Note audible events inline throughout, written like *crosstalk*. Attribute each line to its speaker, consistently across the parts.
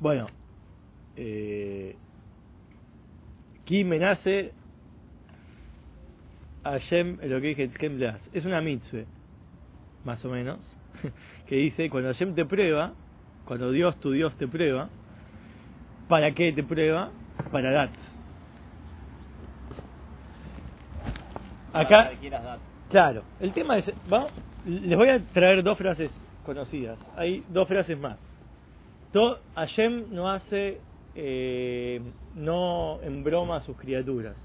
Speaker 1: Bueno, eh, Ki menace Hashem, lo que dije, es una mitzvah, más o menos, *laughs* que dice, cuando Hashem te prueba, cuando Dios, tu Dios te prueba, ¿para qué te prueba? Para dar. Acá, claro, el tema es, vamos, les voy a traer dos frases conocidas, hay dos frases más. To, Hashem no hace, eh, no embroma a sus criaturas.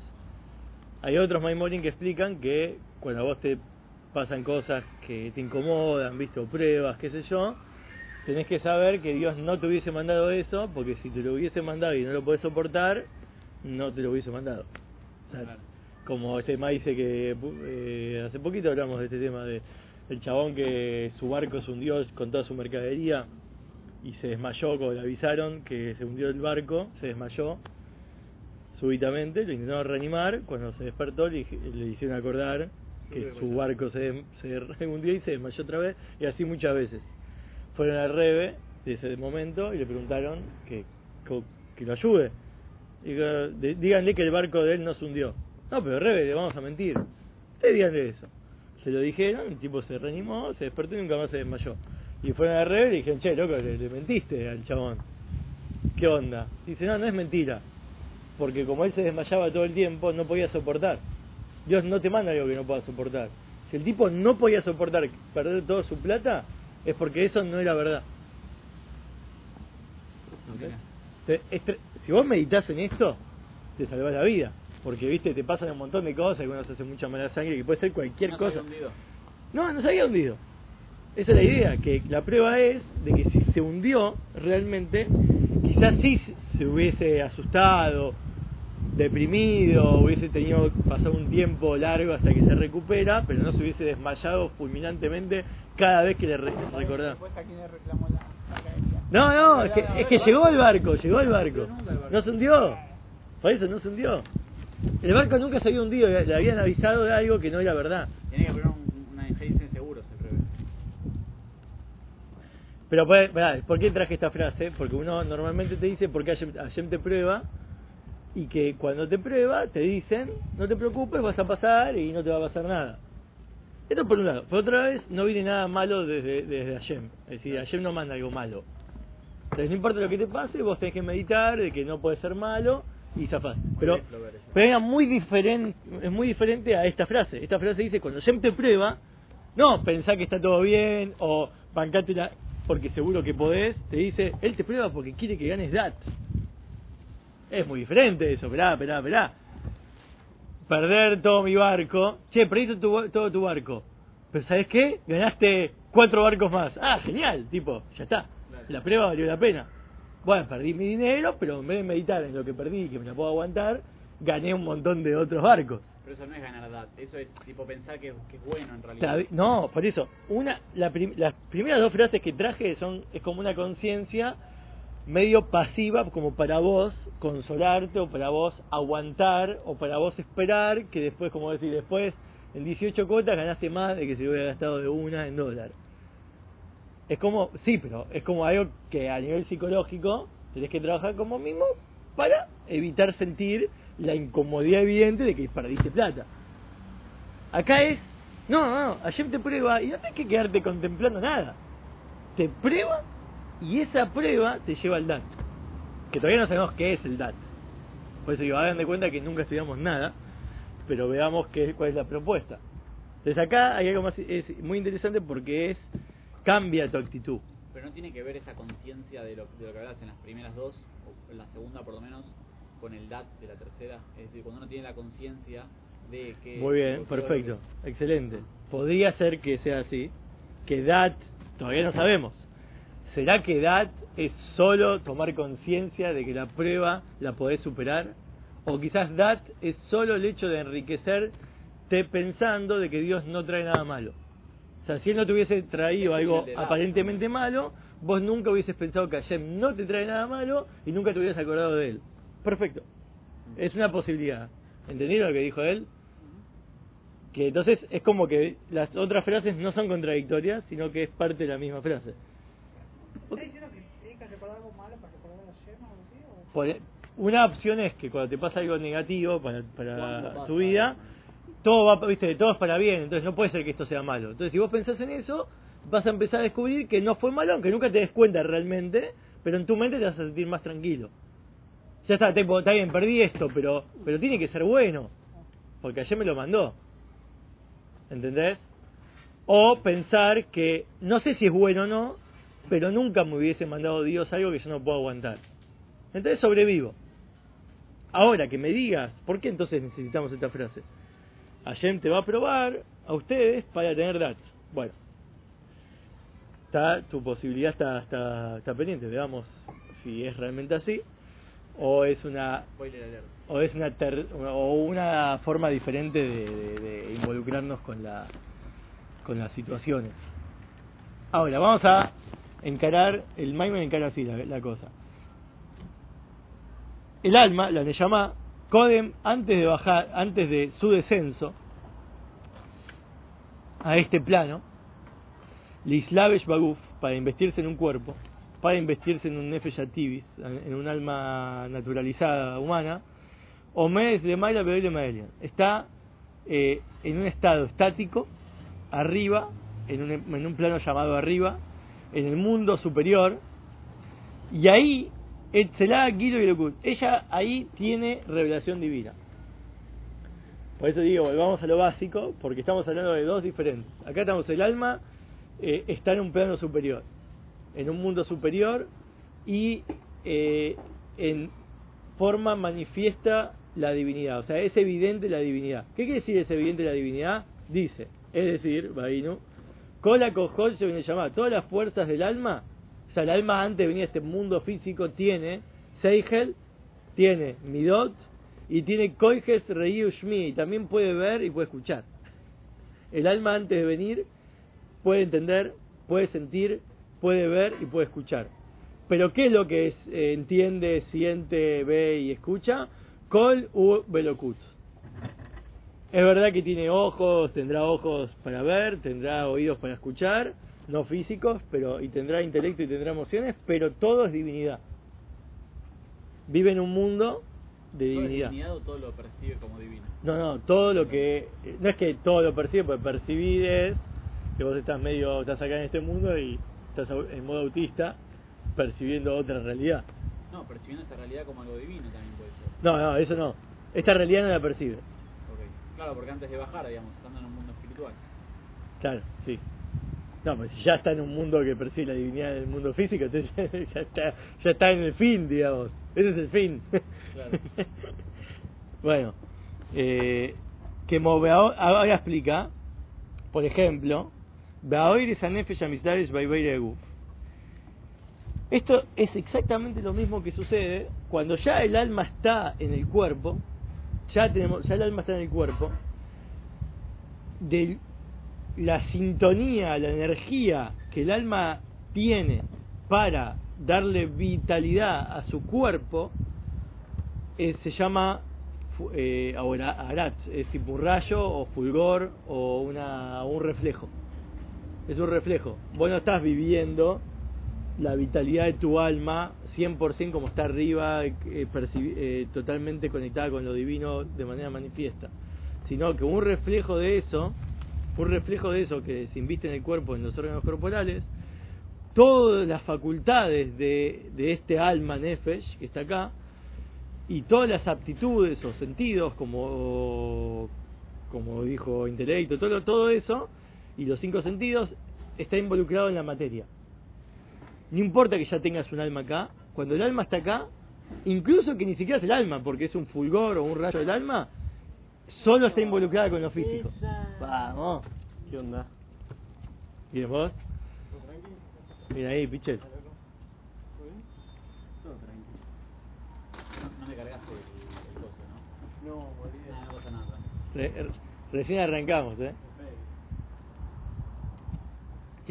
Speaker 1: Hay otros Maimorin que explican que cuando a vos te pasan cosas que te incomodan, visto pruebas, qué sé yo, tenés que saber que Dios no te hubiese mandado eso, porque si te lo hubiese mandado y no lo podés soportar, no te lo hubiese mandado. Como este Ma dice que eh, hace poquito hablamos de este tema de el chabón que su barco se hundió con toda su mercadería y se desmayó cuando le avisaron que se hundió el barco, se desmayó súbitamente, lo intentaron reanimar, cuando se despertó le, le hicieron acordar que su barco se, se hundió y se desmayó otra vez, y así muchas veces. Fueron al Rebe de ese momento y le preguntaron que, que, lo ayude. díganle que el barco de él no se hundió. No, pero Rebe, le vamos a mentir. Ustedes díganle eso. Se lo dijeron, el tipo se reanimó, se despertó y nunca más se desmayó. Y fueron al Rebe y dijeron, che, loco, le, le mentiste al chabón. ¿Qué onda? Dice, no, no es mentira porque como él se desmayaba todo el tiempo, no podía soportar. Dios no te manda algo que no pueda soportar. Si el tipo no podía soportar perder toda su plata, es porque eso no era verdad. Si vos meditas en esto, te salvas la vida. Porque, viste, te pasan un montón de cosas, algunos hacen mucha mala sangre, que puede ser cualquier cosa. No, no se había hundido. Esa es la idea, que la prueba es de que si se hundió realmente, quizás sí se hubiese asustado deprimido, hubiese tenido pasado un tiempo largo hasta que se recupera, pero no se hubiese desmayado fulminantemente cada vez que le recordaba. No, no, es que, es que llegó el barco, llegó el barco. No se hundió. Por eso no se hundió. El barco nunca se había hundido, le habían avisado de algo que no era verdad.
Speaker 2: Tiene que poner una diferencia en seguros se prevé.
Speaker 1: Pero, ¿por qué traje esta frase? Porque uno normalmente te dice, porque Hashem te prueba, y que cuando te prueba te dicen, no te preocupes, vas a pasar y no te va a pasar nada. Esto por un lado. Por otra vez, no viene nada malo desde, desde Hashem. Es decir, Hashem no manda algo malo. Entonces, no importa lo que te pase, vos tenés que meditar de que no puede ser malo y zafás. Pero, pero es muy diferente, es muy diferente a esta frase. Esta frase dice, cuando Hashem te prueba, no pensá que está todo bien o bancate porque seguro que podés. Te dice, Él te prueba porque quiere que ganes dat. Es muy diferente eso, esperá, esperá, esperá. Perder todo mi barco. Che, perdiste tu, todo tu barco. Pero ¿sabes qué? Ganaste cuatro barcos más. Ah, genial, tipo, ya está. La prueba valió la pena. Bueno, perdí mi dinero, pero en vez de meditar en lo que perdí y que me la puedo aguantar, gané un montón de otros barcos.
Speaker 2: Eso no es ganar edad, eso es tipo pensar que, que es bueno en realidad.
Speaker 1: no, por eso, una, la las primeras dos frases que traje son es como una conciencia medio pasiva como para vos consolarte o para vos aguantar o para vos esperar que después, como decir, después en 18 cuotas ganaste más de que si hubiera gastado de una en dólar. Es como, sí, pero es como algo que a nivel psicológico tenés que trabajar como mismo para evitar sentir la incomodidad evidente de que perdiste plata. Acá es, no, no, ayer te prueba y no tenés que quedarte contemplando nada. Te prueba y esa prueba te lleva al DAT, que todavía no sabemos qué es el DAT. Por eso digo, hagan de cuenta que nunca estudiamos nada, pero veamos qué, cuál es la propuesta. Entonces acá hay algo más, es muy interesante porque es, cambia tu actitud.
Speaker 2: Pero no tiene que ver esa conciencia de lo, de lo que hablas en las primeras dos, la segunda por lo menos, con el DAT de la tercera. Es decir, cuando uno tiene la conciencia de que...
Speaker 1: Muy bien, perfecto, excelente. Podría ser que sea así, que DAT, todavía no sabemos, ¿Será que edad es solo tomar conciencia de que la prueba la podés superar? O quizás DAT es solo el hecho de enriquecerte pensando de que Dios no trae nada malo. O sea, si Él no te hubiese traído algo aparentemente malo, vos nunca hubieses pensado que Hashem no te trae nada malo y nunca te hubieras acordado de Él. Perfecto. Es una posibilidad. ¿Entendieron lo que dijo Él? Que entonces es como que las otras frases no son contradictorias, sino que es parte de la misma frase.
Speaker 3: Está diciendo que tiene que recordar algo malo para
Speaker 1: Por- una opción es que cuando te pasa algo negativo para, para tu vida,
Speaker 2: algo.
Speaker 1: todo va, viste, todo es para bien, entonces no puede ser que esto sea malo. Entonces si vos pensás en eso, vas a empezar a descubrir que no fue malo, aunque nunca te des cuenta realmente, pero en tu mente te vas a sentir más tranquilo. Ya está, está bien, perdí esto, pero, pero tiene que ser bueno, porque ayer me lo mandó. ¿Entendés? O pensar que no sé si es bueno o no, pero nunca me hubiese mandado Dios algo que yo no puedo aguantar. Entonces sobrevivo. Ahora que me digas, ¿por qué entonces necesitamos esta frase? Hashem te va a probar a ustedes para tener datos. Bueno, está, tu posibilidad está, está, está pendiente, veamos si es realmente así o es una o es una ter- o una forma diferente de, de- de involucrarnos con la con las situaciones. Ahora vamos a encarar el Maimon encara así la, la cosa. El alma, la Neyamá, Codem antes de bajar, antes de su descenso a este plano, Lislavesh Baguf, para investirse en un cuerpo, para investirse en un Nefesh en un alma naturalizada humana, Omedes de Bebel de. Está eh, en un estado estático, arriba, en un, en un plano llamado arriba, en el mundo superior, y ahí, Etzelá, Guido y ella ahí tiene revelación divina. Por eso digo, volvamos a lo básico, porque estamos hablando de dos diferentes. Acá estamos, el alma eh, está en un plano superior, en un mundo superior, y eh, en forma manifiesta la divinidad, o sea, es evidente la divinidad. ¿Qué quiere decir es evidente la divinidad? Dice, es decir, Bainu, Kola Kojol se viene llamar, todas las fuerzas del alma, o sea, el alma antes venir a este mundo físico tiene Seigel, tiene Midot, y tiene Koijes Rei Ushmi, y también puede ver y puede escuchar. El alma antes de venir puede entender, puede sentir, puede ver y puede escuchar. Pero ¿qué es lo que es, eh, entiende, siente, ve y escucha? Kol u Belokut. Es verdad que tiene ojos, tendrá ojos para ver, tendrá oídos para escuchar, no físicos, pero y tendrá intelecto y tendrá emociones, pero todo es divinidad. Vive en un mundo de
Speaker 2: ¿Todo es
Speaker 1: divinidad.
Speaker 2: divinidad o todo lo percibe como divino?
Speaker 1: No, no, todo lo que. No es que todo lo percibe, porque percibir es que vos estás medio. estás acá en este mundo y estás en modo autista percibiendo otra realidad.
Speaker 2: No, percibiendo esa realidad como algo divino también puede ser.
Speaker 1: No, no, eso no. Esta realidad no la percibe.
Speaker 2: Ok. Claro, porque antes de bajar, digamos, estando en un mundo espiritual.
Speaker 1: Claro, sí. No, pues si ya está en un mundo que percibe la divinidad del mundo físico, entonces *laughs* ya está, ya está en el fin, digamos. Ese es el fin.
Speaker 2: Claro. *laughs*
Speaker 1: bueno, eh, que Moveao- ahora explica, por ejemplo, Esto es exactamente lo mismo que sucede cuando ya el alma está en el cuerpo, ya tenemos, ya el alma está en el cuerpo, de la sintonía, la energía que el alma tiene para darle vitalidad a su cuerpo, eh, se llama eh, ahora arat, es tipo un rayo o fulgor o una, un reflejo. Es un reflejo. Vos no estás viviendo la vitalidad de tu alma 100% como está arriba, eh, eh, totalmente conectada con lo divino de manera manifiesta, sino que un reflejo de eso, un reflejo de eso que se inviste en el cuerpo, en los órganos corporales, todas las facultades de, de este alma nefesh que está acá, y todas las aptitudes o sentidos, como, como dijo intelecto, todo, todo eso, y los cinco sentidos, está involucrado en la materia. No importa que ya tengas un alma acá, cuando el alma está acá, incluso que ni siquiera es el alma, porque es un fulgor o un rayo del alma, solo está involucrada con lo físico. Vamos.
Speaker 3: ¿Qué onda?
Speaker 1: ¿Y vos? Mira ahí, Pichel.
Speaker 3: Todo tranquilo.
Speaker 2: No, no me cargaste el, coso, ¿no?
Speaker 3: No,
Speaker 2: Ah,
Speaker 3: boludo.
Speaker 2: no pasa nada.
Speaker 1: Re- re- recién arrancamos, ¿eh?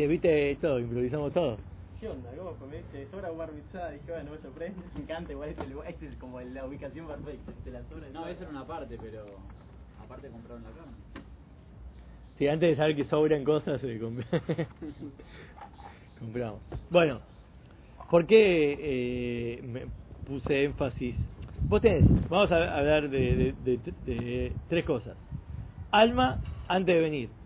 Speaker 1: Che, viste todo, improvisamos todo.
Speaker 3: ¿Qué onda? ¿Cómo comés? ¿Te sobra mitzvah? Dije, bueno, me sorprende. Me encanta, igual es, el, lugar- es el- como la ubicación perfecta. Se la sobra.
Speaker 2: No, eso era una parte, pero aparte compraron la carne.
Speaker 1: Sí, antes de saber que sobran cosas, eh, comp- *laughs* compramos. Bueno, ¿Por qué eh, me puse énfasis? Vos tenés, vamos a hablar de, de- de- de tres cosas. Alma antes de venir.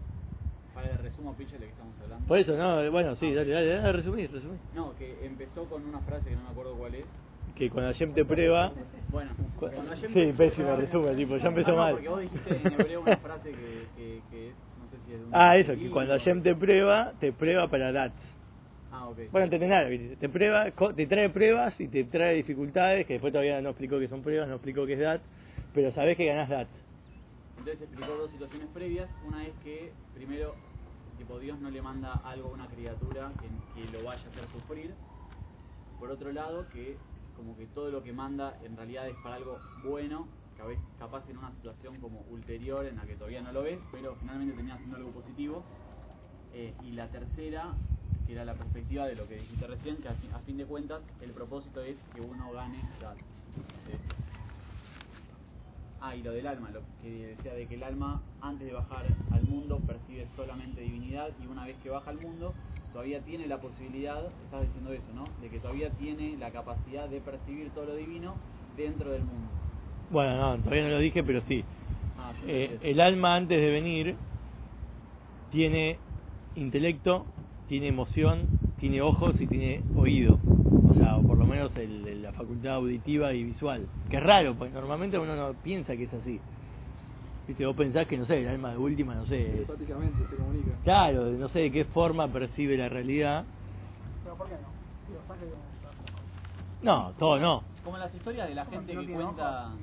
Speaker 2: Para el resumo, Piche, de que estamos hablando.
Speaker 1: Por eso, no, bueno, sí, dale, dale, dale, resumir, resumir.
Speaker 2: No, que empezó con una frase que no me acuerdo cuál es.
Speaker 1: Que cuando Hashem te prueba,
Speaker 2: Bueno,
Speaker 1: Cu-
Speaker 2: cuando Hashem
Speaker 1: sí, pésimo resumen, tipo, ya empezó
Speaker 2: Ah, no,
Speaker 1: mal.
Speaker 2: Porque vos dijiste en hebreo una frase que, que, que es, no sé si es un
Speaker 1: Ah, eso, que cuando Hashem te prueba, te prueba para dat.
Speaker 2: Ah, ok.
Speaker 1: Bueno, entendés nada, te prueba, te trae pruebas y te trae dificultades, que después todavía no explicó que son pruebas, no explicó que es dat, pero sabés que ganás dat.
Speaker 2: Entonces explicó dos situaciones previas. Una es que, primero, tipo Dios no le manda algo a una criatura que, que lo vaya a hacer sufrir. Por otro lado, que como que todo lo que manda en realidad es para algo bueno, que a veces capaz en una situación como ulterior en la que todavía no lo ves, pero finalmente termina siendo algo positivo. Eh, y la tercera, que era la perspectiva de lo que dijiste recién, que a fin, a fin de cuentas el propósito es que uno gane. Eh, Ah, y lo del alma, lo que decía de que el alma antes de bajar al mundo percibe solamente divinidad y una vez que baja al mundo todavía tiene la posibilidad, estás diciendo eso, ¿no? De que todavía tiene la capacidad de percibir todo lo divino dentro del mundo.
Speaker 1: Bueno, no, todavía no lo dije, pero sí.
Speaker 2: Ah,
Speaker 1: Eh, el alma antes de venir tiene intelecto, tiene emoción, tiene ojos y tiene oído. O por lo menos el- el- la facultad auditiva y visual. Que es raro, porque normalmente uno no piensa que es así. Viste, vos pensás que, no sé, el alma de última, no sé, es-
Speaker 4: Prácticamente se comunica.
Speaker 1: claro, no sé de qué forma percibe la realidad.
Speaker 4: Pero ¿por qué no? Digo, saque de-
Speaker 1: No, todo no.
Speaker 2: Como las historias de la gente que cuenta...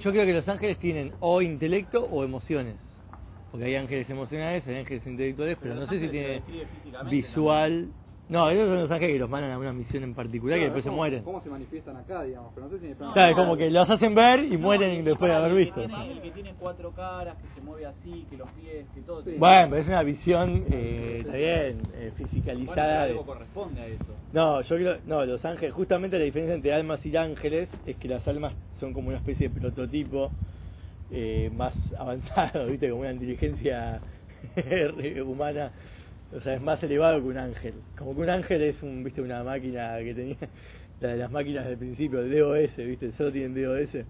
Speaker 1: Yo creo que los ángeles tienen o intelecto o emociones. Porque hay ángeles emocionales, hay ángeles intelectuales, pero,
Speaker 2: Pero
Speaker 1: no sé si tiene visual. No, esos son los ángeles que los mandan a una misión en particular que
Speaker 4: Claro,
Speaker 1: después
Speaker 4: es
Speaker 1: se mueren.
Speaker 4: ¿Cómo se manifiestan acá, digamos? Pero no sé si el plano
Speaker 1: Claro, es como que los hacen ver y
Speaker 2: No,
Speaker 1: mueren
Speaker 2: y- y
Speaker 1: después de haber
Speaker 2: el
Speaker 1: visto.
Speaker 2: Que tiene, el que tiene cuatro caras, que se mueve así, que los pies, que todo.
Speaker 4: Sí.
Speaker 1: Bueno, pero es una visión, eh, está bien, eh,
Speaker 2: Bueno,
Speaker 1: fisicalizada. de-
Speaker 2: algo corresponde a eso.
Speaker 1: No, yo creo, no, los ángeles, justamente la diferencia entre almas y ángeles es que las almas son como una especie de prototipo eh, más *laughs* avanzado, viste, como una inteligencia *laughs* humana, o sea, es más elevado que un ángel. Como que un ángel es un, viste, una máquina que tenía, *laughs* la de las máquinas del principio, el DOS, viste, solo tienen DOS,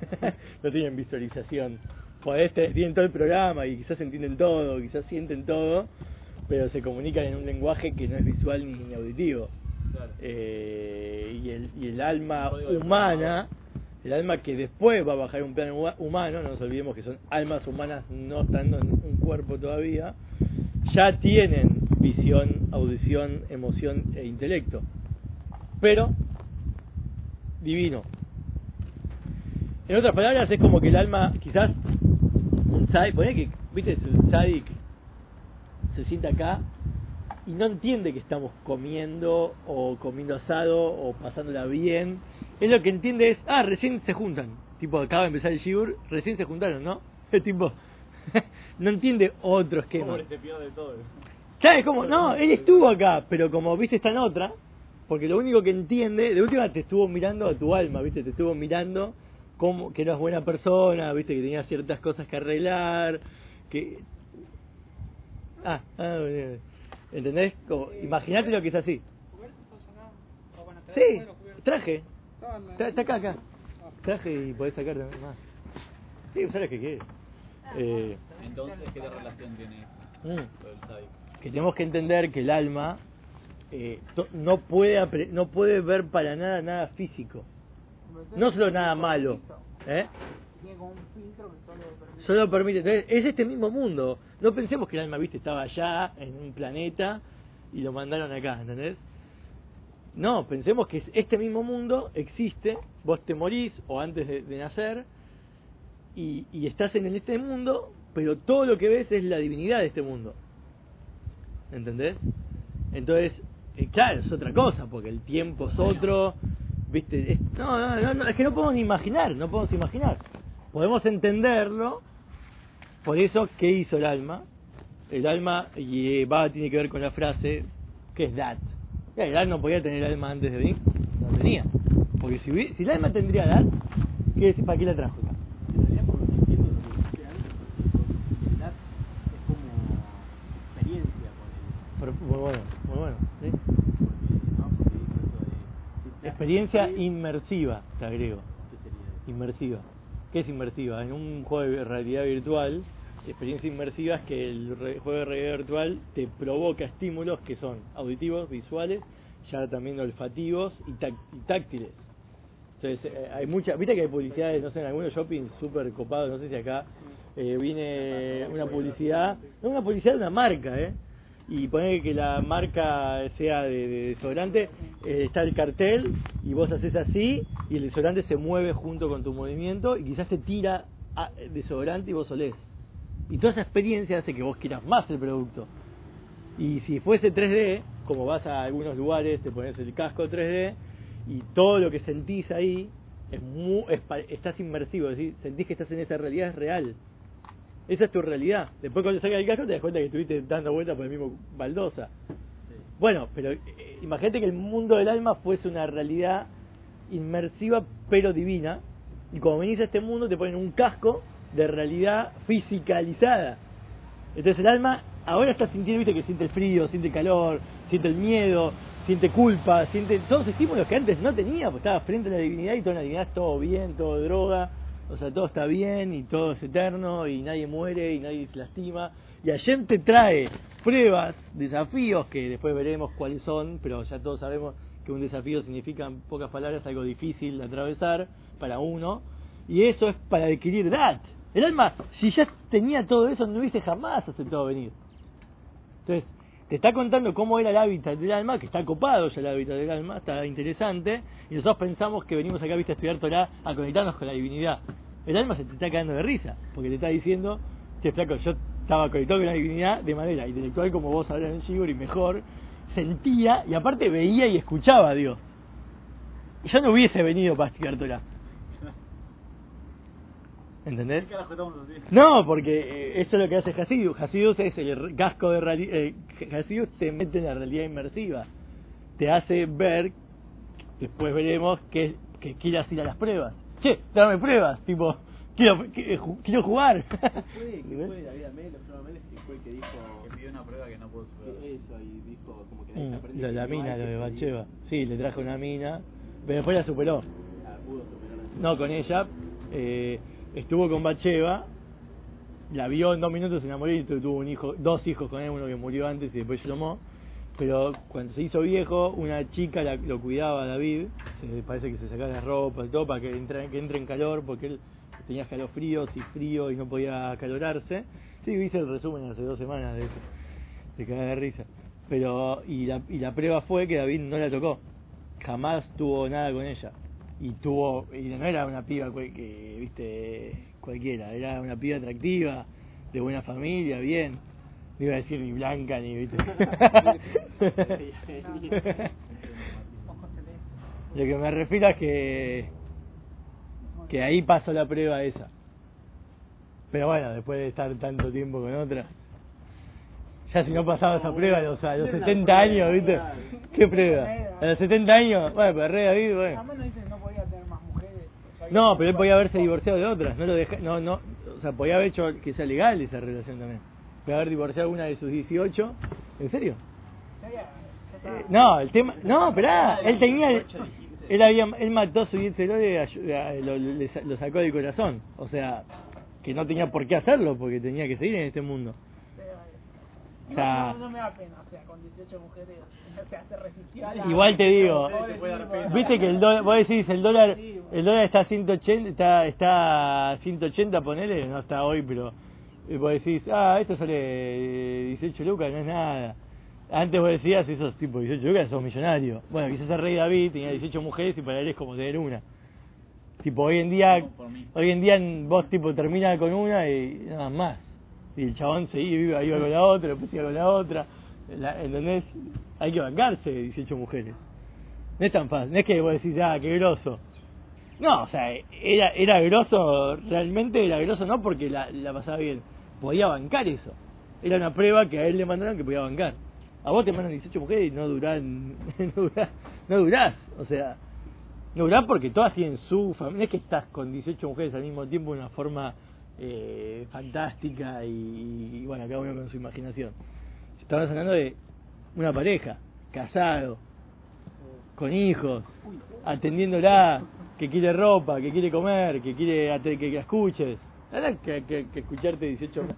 Speaker 1: *laughs* no tienen visualización. Pues este, tienen todo el programa y quizás entienden todo, quizás sienten todo, pero se comunican en un lenguaje que no es visual ni, auditivo.
Speaker 2: Claro.
Speaker 1: Eh, y, el, y el alma humana, el alma que después va a bajar un plano humano, no nos olvidemos que son almas humanas no estando en un cuerpo todavía, ya tienen visión, audición, emoción e intelecto. Pero divino. En otras palabras, es como que el alma, quizás, un tzadik, poné que, viste, el tzadik se sienta acá y no entiende que estamos comiendo o comiendo asado o pasándola bien. Él lo que entiende es, ah, recién se juntan. Tipo, acaba de empezar el shiur, recién se juntaron, ¿no? *laughs* Es tipo, *laughs* no entiende otro esquema.
Speaker 2: Pobre, se pierde todo.
Speaker 1: ¿Sabes cómo? No, él estuvo acá, pero como viste está en otra, porque lo único que entiende, de última te estuvo mirando a tu alma, viste, te estuvo mirando como que eras buena persona, viste, que tenías ciertas cosas que arreglar, que... Ah, ah. ¿entendés? Como, Imagínate lo que es así. Sí, traje, está, está acá, acá. Traje y podés sacar también más. Sí, usar lo que quieres. Eh,
Speaker 2: Entonces, ¿qué relación tiene eso?
Speaker 1: mm. Que tenemos que entender que el alma eh, to- no puede apre- no puede ver para nada nada físico no solo nada malo ¿eh?
Speaker 4: Solo permite.
Speaker 1: entonces es este mismo mundo no pensemos que el alma viste estaba allá en un planeta y lo mandaron acá ¿entendés? no pensemos que es este mismo mundo existe vos te morís o antes de, de nacer y, y estás en este mundo pero todo lo que ves es la divinidad de este mundo ¿entendés? Entonces, eh, claro, es otra cosa, porque el tiempo es otro, ¿viste? Es, no, no, no, no, es que no podemos ni imaginar, no podemos imaginar. Podemos entenderlo, por eso, ¿qué hizo el alma? El alma, y eh, va, tiene que ver con la frase, ¿qué es dat? Ya, El alma no podía tener alma antes de venir, no tenía. Porque si, si el alma tendría dat, ¿qué decir, ¿para qué la trajo acá?
Speaker 3: En realidad, por lo que entiendo lo que dice antes, el DAT es como experiencia con el.
Speaker 1: Pero, muy bueno, muy bueno, ¿sí? Experiencia inmersiva, te agrego. Inmersiva. ¿Qué es inmersiva? En un juego de realidad virtual, experiencia inmersiva es que el juego de realidad virtual te provoca estímulos que son auditivos, visuales, ya también olfativos y táctiles. Entonces, eh, hay mucha, viste que hay publicidades, no sé, en algunos shopping súper copados, no sé si acá eh, viene una publicidad, no una publicidad de una marca, ¿eh? Y poner que la marca sea de, de desodorante, eh, está el cartel y vos haces así y el desodorante se mueve junto con tu movimiento y quizás se tira a- desodorante y vos olés. Y toda esa experiencia hace que vos quieras más el producto. Y si fuese 3D, como vas a algunos lugares, te pones el casco 3D y todo lo que sentís ahí es mu- es estás inmersivo, decir, sentís que estás en esa realidad es real. Esa es tu realidad. Después cuando sacas el casco te das cuenta que estuviste dando vueltas por el mismo baldosa. Bueno, pero eh, imagínate que el mundo del alma fuese una realidad inmersiva pero divina y cuando venís a este mundo te ponen un casco de realidad fisicalizada. Entonces el alma ahora está sintiendo, viste, que siente el frío, siente el calor, siente el miedo, siente culpa, siente todos los estímulos que antes no tenía, pues estaba frente a la divinidad y toda la divinidad es todo bien, todo droga, o sea, todo está bien y todo es eterno y nadie muere y nadie se lastima. Y Hashem te trae pruebas, desafíos que después veremos cuáles son, pero ya todos sabemos que un desafío significa en pocas palabras algo difícil de atravesar para uno, y eso es para adquirir dat. El alma, si ya tenía todo eso, no hubiese jamás aceptado venir. Entonces, te está contando cómo era el hábitat del alma, que está copado ya el hábitat del alma, está interesante, y nosotros pensamos que venimos acá, viste, a estudiar Torah, a conectarnos con la divinidad. El alma se te está cagando de risa, porque te está diciendo, che, flaco, yo estaba conectado con la divinidad de manera intelectual, como vos hablas en Shibur, y mejor, sentía, y aparte veía y escuchaba a Dios. Yo no hubiese venido para estudiar Torah. ¿Entendés?
Speaker 2: ¿Qué?
Speaker 1: No, porque eh, eso es lo que hace Hasidus. Hasidus es el casco de realidad. Eh, Hasidus te mete en la realidad inmersiva. Te hace ver, después veremos, que, que quieras ir a las pruebas. Che, dame pruebas, tipo, quiero, qui- ju- quiero jugar.
Speaker 3: Fue, que *laughs* fue David Amel, que fue el que dijo
Speaker 2: Que pidió una prueba que no pudo superar.
Speaker 3: eso y dijo como que
Speaker 1: Mm, de
Speaker 3: que
Speaker 1: la mina, lo de. Bacheva. Sí, le trajo una mina, pero después la superó.
Speaker 3: Ah, pudo superar
Speaker 1: No, con ella. Eh, estuvo con Bacheva, la vio en dos minutos, se enamoró y tu- tuvo un hijo, dos hijos con él, uno que murió antes y después Shlomo. Pero cuando se hizo viejo, una chica la- lo cuidaba David, se- parece que se sacaba la ropa y todo para que entre, que entre en calor, porque él tenía escalofríos y frío y no podía acalorarse. Sí, hice el resumen hace dos semanas de eso, se caga de risa. Pero, y la, y la prueba fue que David no la tocó, jamás tuvo nada con ella y tuvo y no era una piba cual- que viste cualquiera era una piba atractiva de buena familia bien. No iba a decir ni blanca ni viste. *laughs* Lo que me refiero es que que ahí pasó la prueba esa. Pero bueno después de estar tanto tiempo con otra ya si no pasaba esa prueba a los, a los 70 años viste qué prueba a los 70 años bueno pero re David bueno
Speaker 4: Además no dice que no podía tener más mujeres. o sea,
Speaker 1: No, pero él podía haberse divorciado de otras, no lo deja, no, no, o sea, podía haber hecho que sea legal esa relación también. Podía haber divorciado una de sus 18, ¿en serio? No, el tema, no, esperá, él tenía, él había, él mató a su Yetzerore, lo, sa- lo sacó del corazón, o sea, que no tenía por qué hacerlo, porque tenía que seguir en este mundo. O sea-
Speaker 4: no, no me da pena, o sea, con 18 mujeres, o sea, se resistió a la-
Speaker 1: Igual te digo,
Speaker 4: tipo.
Speaker 1: Viste que el dólar, vos decís el dólar, el dólar está a 180, está, está a 180 ponele, no está hoy, pero vos decís, ah, esto sale eh, 18 lucas, no es nada. Antes vos decías, esos tipos 18 lucas sos millonario. Bueno, quizás el rey David tenía 18 mujeres y para él es como tener una. Tipo, hoy en día, hoy en día vos tipo terminas con una y nada más. Y el chabón se iba, iba con la otra, después iba con la otra. La, ¿Entendés? Hay que bancarse 18 mujeres. No es tan fácil, no es que vos decís, ah, qué grosso. No, o sea, era, era grosso, realmente era grosso no porque la, la pasaba bien, podía bancar eso. Era una prueba que a él le mandaron que podía bancar. A vos te mandan 18 mujeres y no duran, *laughs* no durás, no durás, o sea, no durás porque todas tienen su familia, no es que estás con 18 mujeres al mismo tiempo de una forma eh, fantástica y, y, bueno, cada uno con su imaginación. Estamos hablando de una pareja, casado, con hijos, atendiéndola, que quiere ropa, que quiere comer, que quiere que, que la escuches. Nada que, que, que escucharte 18 horas.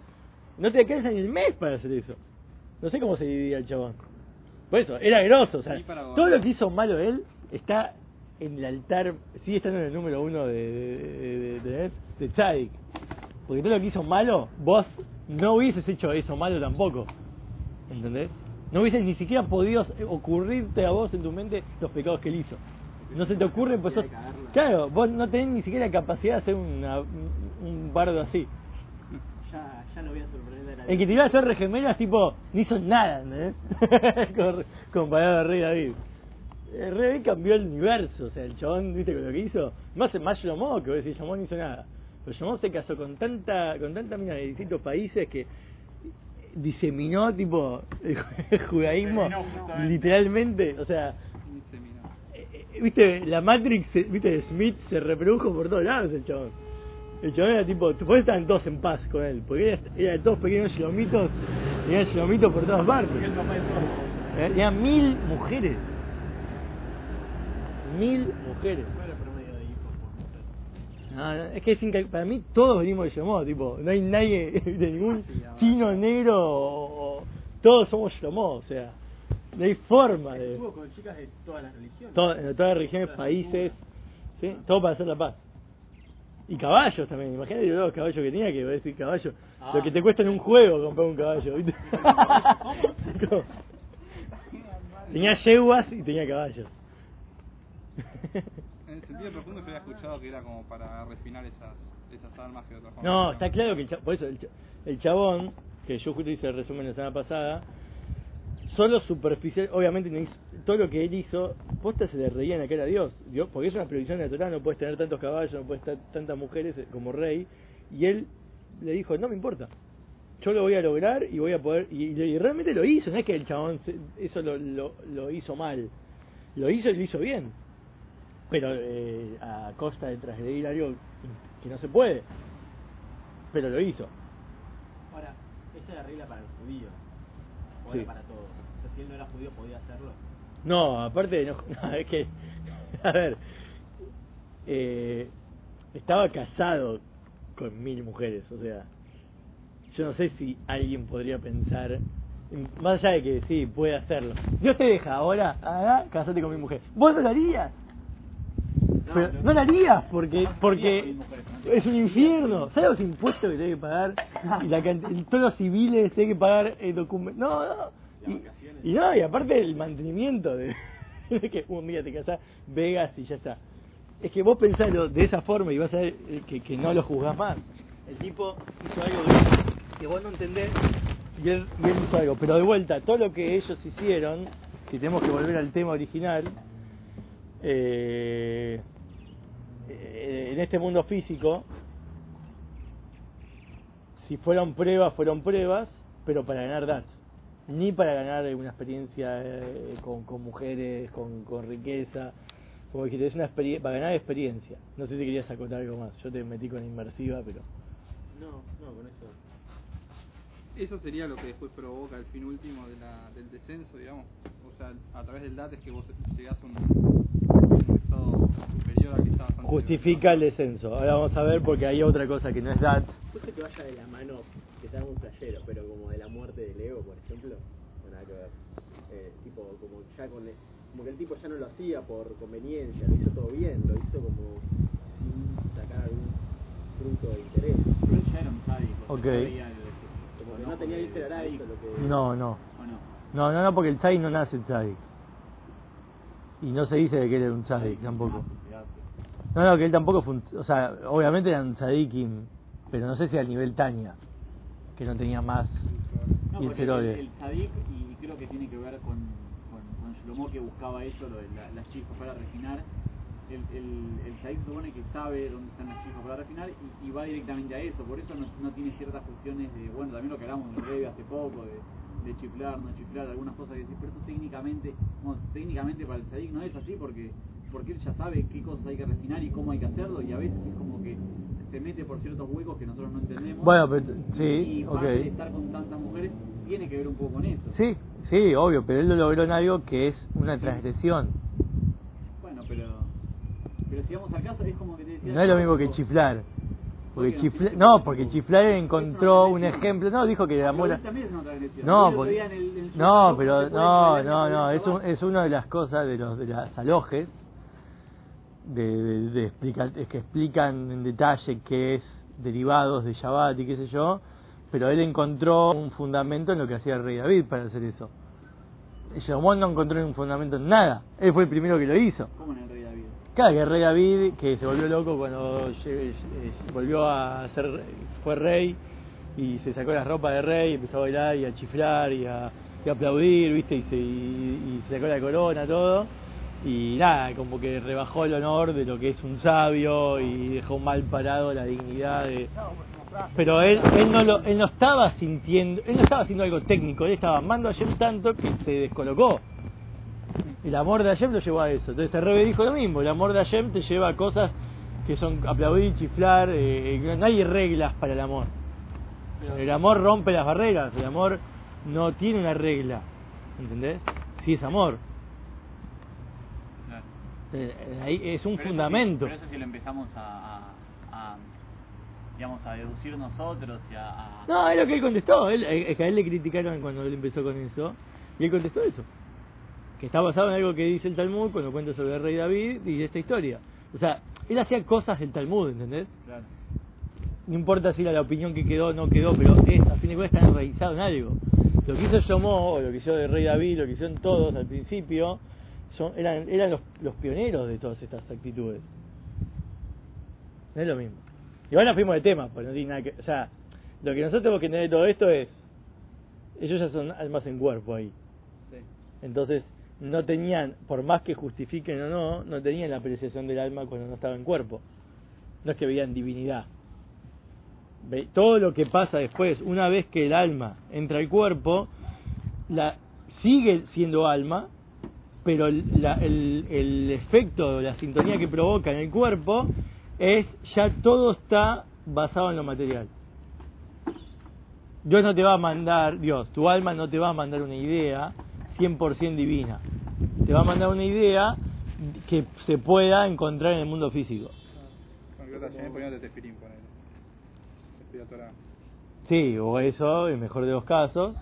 Speaker 1: No te alcanza ni el mes para hacer eso. No sé cómo se dividía el chabón. Por eso, era grosso. O sea, todo lo que hizo malo él está en el altar, sigue estando en el número uno de, de, de, de, de Tzadik. Porque todo lo que hizo malo, vos no hubieses hecho eso malo tampoco. ¿Entendés? No hubieses ni siquiera podido ocurrirte a vos en tu mente los pecados que él hizo. No se te ocurre, pues sos... Claro, vos no tenés ni siquiera la capacidad de hacer una, un, un bardo así.
Speaker 3: Ya, ya lo voy a sorprender a
Speaker 1: El que te iba a hacer regemelas, tipo, no hizo nada, ¿entendés? *laughs* Con- Comparado a Rey David. El Rey David cambió el universo, o sea, el chabón, ¿viste con lo que hizo? Más, más Shlomo, que vos decís, Shlomo no hizo nada. Pero Shlomo se casó con tanta, con tanta mina de distintos países que diseminó, tipo, el judaísmo,
Speaker 5: Diseminó,
Speaker 1: literalmente, o sea, eh, eh, viste, la Matrix, eh, viste, Smith se reprodujo por todos lados el chabón. El chabón era tipo, por eso estaban todos en paz con él, porque era, era de todos pequeños shlomitos, tenía shlomitos por todas partes. Tenía mil mujeres. Mil mujeres.
Speaker 3: ¿Cuál era el promedio de hijos por mujer?
Speaker 1: No, no, es que es para mí todos venimos de Shlomo, tipo, no hay nadie *laughs* de ningún chino, negro, o, o- todos somos Shlomo, o sea, no hay forma de...
Speaker 3: Estuvo con chicas de todas las religiones.
Speaker 1: todo- en todas las regiones, países, ¿sí? todo para hacer la paz. Y caballos también, imagínate los caballos que tenía, que voy a decir caballo,
Speaker 3: Ah.
Speaker 1: lo que te cuesta en un juego comprar un caballo, ¿viste? *laughs* *laughs* Tenía yeguas y tenía caballos.
Speaker 5: En el sentido profundo yo había escuchado que era como para refinar esas, esas almas que de otra forma.
Speaker 1: No, está claro que el chabón, por eso el, el chabón, que yo justo hice el resumen la semana pasada, solo superficial, obviamente no hizo- todo lo que él hizo, posta se le reía en la cara a Dios, Dios, porque es una previsión natural, no puedes tener tantos caballos, no puedes tener tantas mujeres eh, como rey, y él le dijo, no me importa, yo lo voy a lograr y voy a poder, y, y- y realmente lo hizo, no es que el chabón se- eso lo, lo, lo hizo mal, lo hizo y lo hizo bien, pero eh, a costa de transgredir algo que no se puede, pero lo hizo.
Speaker 3: Ahora, esa era regla para los judíos. O
Speaker 1: Sí.
Speaker 3: era para todos. O sea, si él no era judío, podía hacerlo.
Speaker 1: No, aparte, no, *laughs* no, es que, a ver, eh, estaba casado con mil mujeres, o sea, yo no sé si alguien podría pensar, en- más allá de que sí, puede hacerlo. Dios te deja, ahora, ahora, casate con mi mujer. ¿Vos lo harías?
Speaker 3: No,
Speaker 1: Pero
Speaker 3: no.
Speaker 1: lo harías porque porque es un infierno. ¿Sabes los impuestos que tenés que pagar? Y la cant- y todos los civiles tenés que pagar el documento. No, no. Y, y no, y aparte el mantenimiento de, *laughs* de que un día te casás, Vegas y ya está. Es que vos pensalo de esa forma y vas a ver eh, que, que no lo juzgás más. El tipo hizo algo que- vos no entendés y él, y él hizo algo. Pero de vuelta, todo lo que ellos hicieron, si tenemos que volver al tema original, eh, eh, en este mundo físico, si fueron pruebas, fueron pruebas, pero para ganar datos. Ni para ganar una experiencia eh, con, con mujeres, con, con riqueza. Como dijiste, es una experiencia, para ganar experiencia. No sé si querías acotar algo más. Yo te metí con inmersiva, pero.
Speaker 3: No, no, con eso.
Speaker 5: Eso sería lo que después provoca el fin último de la, del descenso, digamos. O sea, a través del DAT es que vos llegás a un, un estado superior al que estabas antes.
Speaker 1: Justifica el descenso. Ahora vamos a ver porque hay otra cosa que no es DAT.
Speaker 3: Justo que vaya de la mano, que sea muy playero, pero como de la muerte del ego, por ejemplo, no nada que ver. Eh, tipo, como ya con el- como que el tipo ya no lo hacía por conveniencia, lo hizo todo bien, lo hizo como sin sacar algún fruto de interés.
Speaker 2: Pero él ya era un sádico.
Speaker 1: Ok.
Speaker 3: Como que
Speaker 2: el
Speaker 3: no tenía
Speaker 2: de-
Speaker 3: viste
Speaker 2: de
Speaker 3: era
Speaker 2: sádico.
Speaker 3: eso lo que...
Speaker 1: No, no.
Speaker 2: ¿O no?
Speaker 1: No, no, no, porque el tzadik no nace el tzadik. Y no se dice que él era un tzadik tampoco. No, no, que él tampoco fue un... O sea, obviamente era un tzadikim, pero no sé si al nivel Tania, que no tenía más
Speaker 2: No,
Speaker 1: y el
Speaker 2: el, Sadik, y creo que tiene que ver con, con, con Shlomo que buscaba eso, lo de la- las chispas para refinar. El, el, el Sadik supone que sabe dónde están las chispas para refinar y, y va directamente a eso. Por eso no, no tiene ciertas cuestiones de, bueno, también lo que hablamos del rey hace poco, de, de chiflar, no chiflar, algunas cosas que decís, pero eso técnicamente, bueno, técnicamente para el Sadik no es así porque porque él ya sabe qué cosas hay que refinar y cómo hay que hacerlo y a veces es como que se mete por ciertos huecos que nosotros no entendemos.
Speaker 1: Bueno, pero sí,
Speaker 2: y de estar con tantas mujeres tiene que ver un poco con eso.
Speaker 1: Sí, sí, obvio, pero él lo logró en algo que es una transgresión.
Speaker 2: si vamos al caso, es como que te decía...
Speaker 1: No es lo mismo que chiflar. Porque chiflar, no, porque chiflar encontró un ejemplo, no, dijo que.
Speaker 2: Pero una transgresión.
Speaker 1: No, no, pero no, no, no, es, un, es una de las cosas de los de las alojes de, de, de explicar, es que explican en detalle qué es derivados de Shabbat y qué sé yo, pero él encontró un fundamento en lo que hacía el rey David para hacer eso. Y Salomón no encontró un fundamento en nada, él fue el primero que lo hizo.
Speaker 2: ¿Cómo en el Rey David?
Speaker 1: Claro, que el rey David, que se volvió loco cuando volvió a ser, fue rey y se sacó las ropas de rey, y empezó a bailar y a chiflar y a, y a aplaudir, ¿viste? Y se, y, y se sacó la corona, todo. Y nada, como que rebajó el honor de lo que es un sabio y dejó mal parado la dignidad de... Pero él, él, no lo, él no estaba sintiendo, él no estaba haciendo algo técnico, él estaba amando a Hashem tanto que se descolocó. El amor de Hashem lo llevó a eso. Entonces el Rebe dijo lo mismo, el amor de Hashem te lleva a cosas que son aplaudir, chiflar, eh, no hay reglas para el amor. El amor rompe las barreras, el amor no tiene una regla, ¿entendés? Sí es amor. Eh, ahí es un
Speaker 2: Pero eso
Speaker 1: fundamento.
Speaker 2: sí- pero eso si lo empezamos a, a, a, digamos, a deducir nosotros y a... a-
Speaker 1: No, es lo que él contestó. Él, eh, es que a él le criticaron cuando él empezó con eso. Y él contestó eso. Que está basado en algo que dice el Talmud cuando cuenta sobre el rey David y esta historia. O sea, él hacía cosas del Talmud, ¿entendés?
Speaker 2: Claro.
Speaker 1: No importa si era la opinión que quedó o no quedó, pero es, a fin de cuentas está enraizado en algo. Lo que hizo Shomó, o lo que hizo el rey David, lo que hicieron todos al principio, son, eran, eran los, los pioneros de todas estas actitudes. No es lo mismo. Igual nos fuimos de tema, pues no tiene nada que... O sea, lo que nosotros tenemos que entender de todo esto es... Ellos ya son almas en cuerpo ahí.
Speaker 2: Sí.
Speaker 1: Entonces, no tenían, por más que justifiquen o no, no tenían la apreciación del alma cuando no estaba en cuerpo. No es que veían divinidad. Ve- Todo lo que pasa después, una vez que el alma entra al cuerpo, la, sigue siendo alma, pero el, la- el, el efecto, la sintonía que provoca en el cuerpo es ya todo está basado en lo material. Dios no te va a mandar, Dios, tu alma no te va a mandar una idea 100% divina. Te va a mandar una idea que se pueda encontrar en el mundo físico. Sí, o eso, el mejor de los casos.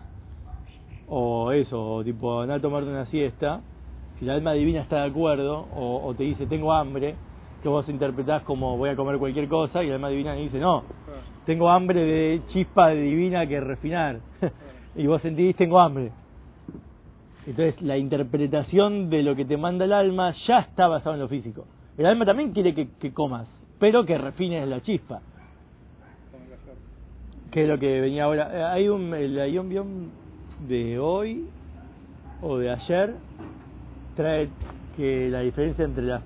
Speaker 1: O eso, tipo, andar a tomarte una siesta. Si la alma divina está de acuerdo, o, o te dice, tengo hambre, que vos interpretás como voy a comer cualquier cosa, y la alma divina dice, no, tengo hambre de chispa divina que refinar. *laughs* y vos sentís, tengo hambre. Entonces, la interpretación de lo que te manda el alma ya está basado en lo físico. El alma también quiere que, que comas, pero que refines la chispa que es lo que venía ahora. Eh, Hay un, el Biom de hoy o de ayer trae que la diferencia entre la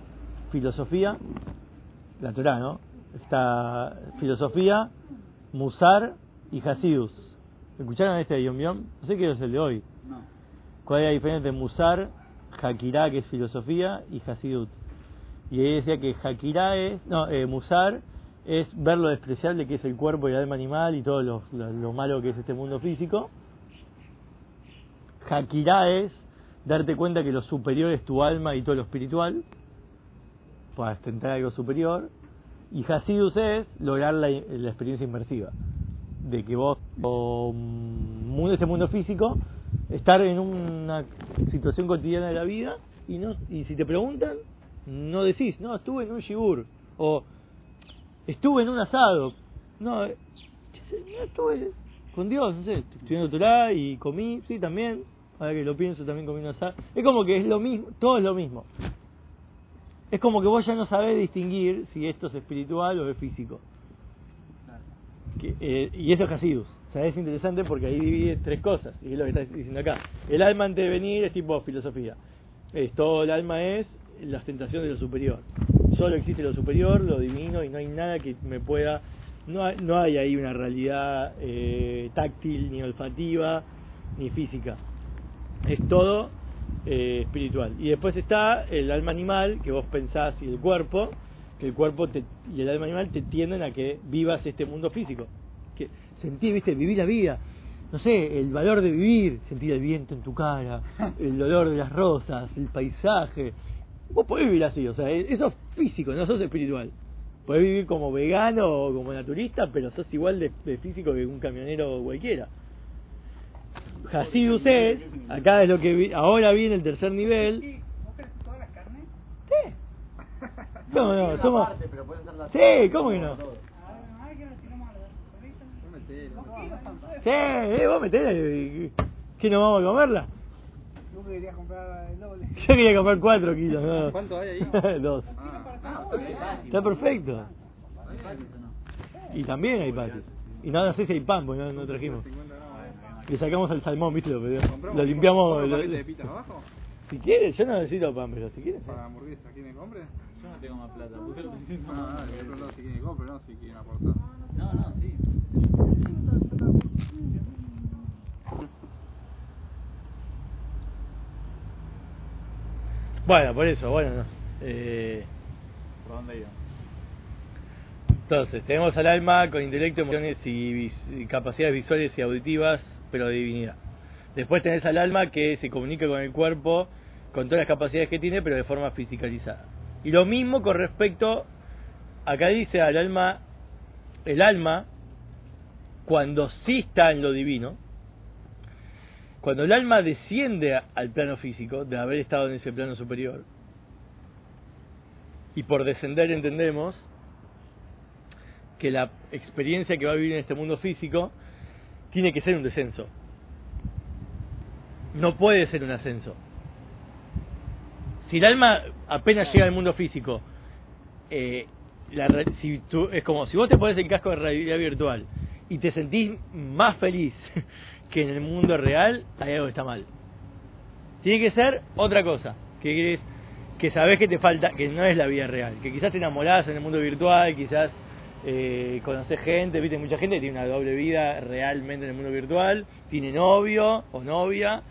Speaker 1: filosofía, la Torah, ¿no? Está filosofía, Musar y Hasidus. ¿Escucharon este Ayom Biom? No sé qué es el de hoy.
Speaker 2: No.
Speaker 1: ¿Cuál es la diferencia entre Musar, Hakirá, que es filosofía, y Hasidut? Y ahí decía que Hakirá es, no, eh, Musar es ver lo despreciable que es el cuerpo y el alma animal y todo lo, lo- lo malo que es este mundo físico. Hakirá es darte cuenta que lo superior es tu alma y todo lo espiritual, para ostentar algo superior. Y Hasidus es lograr la, la experiencia inmersiva, de que vos, o, mm, mundo, este mundo físico, estar en una situación cotidiana de la vida y no y si te preguntan, no decís, no, estuve en un shibur, o estuve en un asado, no, eh, no estuve con Dios, no sé, estudiando Torah y comí, sí, también, ahora que lo pienso, también comí asado. Es como que es lo mismo, todo es lo mismo. Es como que vos ya no sabés distinguir si esto es espiritual o es físico. Eh, y eso es Hasidus. O sea, es interesante porque ahí divide tres cosas, y es lo que está diciendo acá. El alma antes de venir es tipo filosofía. Es, todo el alma es la ostentación de lo superior. Solo existe lo superior, lo divino, y no hay nada que me pueda... No hay, no hay ahí una realidad eh, táctil, ni olfativa, ni física. Es todo eh, espiritual. Y después está el alma animal, que vos pensás, y el cuerpo, que el cuerpo te- y el alma animal te tienden a que vivas este mundo físico. Que sentir, viste, vivir la vida. No sé, el valor de vivir, sentir el viento en tu cara, *laughs* el olor de las rosas, el paisaje, Vos podés vivir así, o sea, e- eso es físico, no sos espiritual. Podés vivir como vegano o como naturista, pero sos igual de, de físico que un camionero cualquiera. Hasidus es, acá es lo que vi- ahora viene el tercer nivel.
Speaker 4: Sí, ¿Vos crees todas las carnes?
Speaker 1: Sí. ¿Cómo no? Somos- Sí, ¿cómo que no?
Speaker 4: nos la.
Speaker 5: Yo.
Speaker 1: Sí, eh, vos metele. ¿Qué no vamos a comerla?
Speaker 4: Tú querías comprar el doble.
Speaker 1: Yo quería comprar 4 kilos, ¿no?
Speaker 5: ¿Cuánto hay ahí? *laughs*
Speaker 1: Dos.
Speaker 5: Ah,
Speaker 2: está
Speaker 1: perfecto. Y también hay patis. Y no, no sé si hay pan, porque no, no trajimos.
Speaker 5: 50 gramos.
Speaker 1: Le sacamos al salmón, ¿viste? Lo, lo limpiamos.
Speaker 5: ¿Compro
Speaker 1: lo-
Speaker 5: de pitas abajo?
Speaker 1: si quieres, yo no necesito pan, pero si quieres. sí.
Speaker 5: Para hamburguesa, ¿quieren que compre?
Speaker 2: Yo no tengo más plata.
Speaker 5: No, no, el otro lado si quieren compre, no, si quieren aportar.
Speaker 2: No, no, sí.
Speaker 1: Bueno, por eso, bueno, no. Eh,
Speaker 2: ¿Por dónde iba?
Speaker 1: entonces, tenemos al alma con intelecto, emociones y, vis- y capacidades visuales y auditivas, pero de divinidad. Después tenés al alma que se comunica con el cuerpo, con todas las capacidades que tiene, pero de forma fisicalizada. Y lo mismo con respecto, acá dice al alma, el alma, cuando sí está en lo divino, cuando el alma desciende al plano físico, de haber estado en ese plano superior, y por descender entendemos que la experiencia que va a vivir en este mundo físico tiene que ser un descenso. No puede ser un ascenso. Si el alma apenas llega al mundo físico, eh, la si tú- es como si vos te pones el casco de realidad virtual y te sentís más feliz *laughs* que en el mundo real, hay algo está mal. Tiene que ser otra cosa, que que sabés que te falta, que no es la vida real, que quizás te enamorás en el mundo virtual, quizás eh, conoces gente, viste, mucha gente que tiene una doble vida realmente en el mundo virtual, tiene novio o novia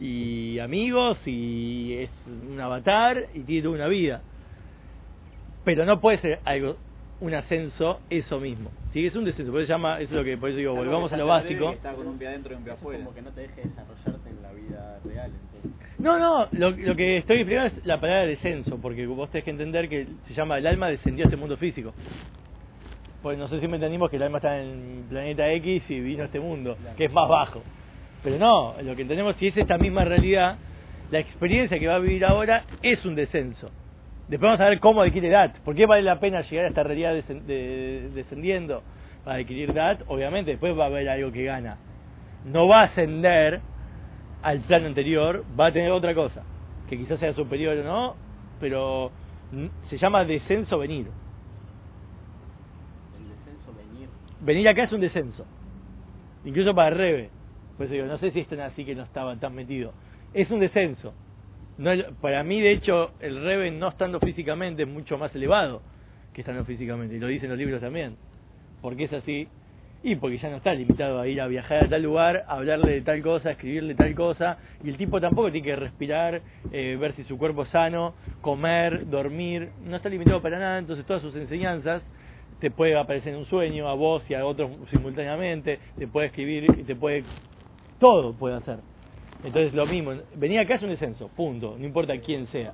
Speaker 1: y amigos y es un avatar y tiene toda una vida. Pero no puede ser algo, un ascenso, eso mismo. Sí, es un descenso, por eso, llama, eso es lo que, por eso digo, volvamos a lo básico.
Speaker 2: Está con un pie adentro y un pie afuera.
Speaker 3: como que no te deje desarrollarte en la vida real, entonces.
Speaker 1: No, no, lo, lo que estoy explicando es la palabra descenso, porque vos tenés que entender que se llama el alma descendió a este mundo físico. Pues no sé si me entendimos que el alma está en planeta X y vino a este mundo, que es más bajo. Pero no, lo que entendemos si es esta misma realidad, la experiencia que va a vivir ahora es un descenso. Después vamos a ver cómo adquiere edad. ¿Por qué vale la pena llegar a esta realidad descen- de- descendiendo para adquirir edad? Obviamente después va a haber algo que gana. No va a ascender al plano anterior, va a tener otra cosa, que quizás sea superior o no, pero se llama descenso venir.
Speaker 3: El descenso venir.
Speaker 1: Acá es un descenso, incluso para Rebe. Por eso digo, no sé si están así que no estaban tan metidos. Es un descenso. No, para mí, de hecho, el Rebe no estando físicamente es mucho más elevado que estando físicamente, y lo dicen los libros también. ¿Por qué es así? Y porque ya no está limitado a ir a viajar a tal lugar, a hablarle de tal cosa, a escribirle tal cosa, y el tipo tampoco tiene que respirar, eh, ver si su cuerpo es sano, comer, dormir, no está limitado para nada, entonces todas sus enseñanzas te puede aparecer en un sueño, a vos y a otros simultáneamente, te puede escribir y te puede... Todo puede hacer. Entonces lo mismo, venir acá es un descenso, punto, no importa quién sea.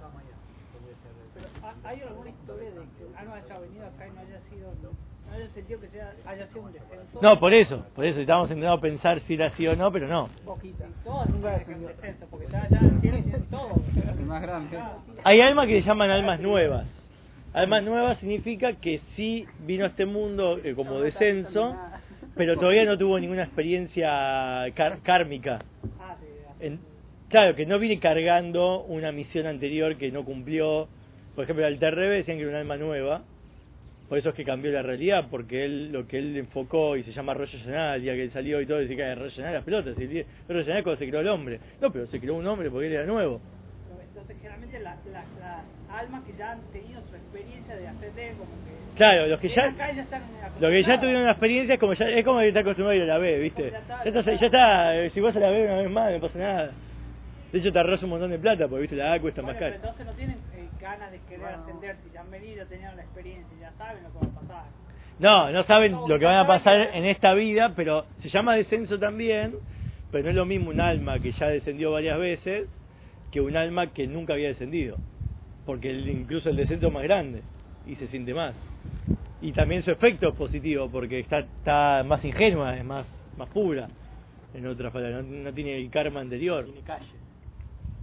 Speaker 4: Pero ¿ha- ¿hay alguna historia de que haya venido acá y no haya sido, no haya sentido que sea, haya sido un descenso?
Speaker 1: No, por eso, por eso estamos intentando pensar si era así o no, pero no.
Speaker 4: Poquita. Todas nunca un descenso, porque ya, ya el cielo tiene todo.
Speaker 5: El más grande.
Speaker 1: Hay almas que se llaman almas nuevas. Almas nuevas significa que sí vino a este mundo eh, como descenso, *laughs* pero todavía no tuvo ninguna experiencia kár- kármica.
Speaker 4: Ah.
Speaker 1: En- claro, que no viene cargando una misión anterior que no cumplió. Por ejemplo, al Terrebe decían que era un alma nueva. Por eso es que cambió la realidad, porque él lo que él enfocó y se llama Rosh Hashanah, el día que él salió y todo, decía que era Rosh Hashanah las pelotas. Y el Rosh Hashanah cuando se creó el hombre. No, pero se creó un hombre porque él era nuevo.
Speaker 4: Entonces, generalmente la- la- las almas que ya han tenido su experiencia de ascender, como que.
Speaker 1: Claro, los que ya,
Speaker 4: Acá ya están
Speaker 1: lo que ya tuvieron una experiencia es como ya, es como que está acostumbrado a ir a la B, ¿viste?
Speaker 4: Ya está,
Speaker 1: Ya está,
Speaker 4: ya
Speaker 1: ya está, eh, si vas a la B una vez más no pasa nada. De hecho te ahorras un montón de plata porque viste la A cuesta
Speaker 4: Bueno,
Speaker 1: más
Speaker 4: pero
Speaker 1: cara.
Speaker 4: entonces no tienen eh, ganas de querer ascender, si ya han venido, tenían la experiencia, ya saben lo que va a pasar.
Speaker 1: No, no saben lo que van a pasar en esta vida, pero se llama descenso también, pero no es lo mismo un alma que ya descendió varias veces que un alma que nunca había descendido. Porque el- incluso el descenso es más grande y se siente más. Y también su efecto es positivo porque está, está más ingenua, es más, más pura, en otras palabras, no, no tiene el karma anterior.
Speaker 3: Tiene calle.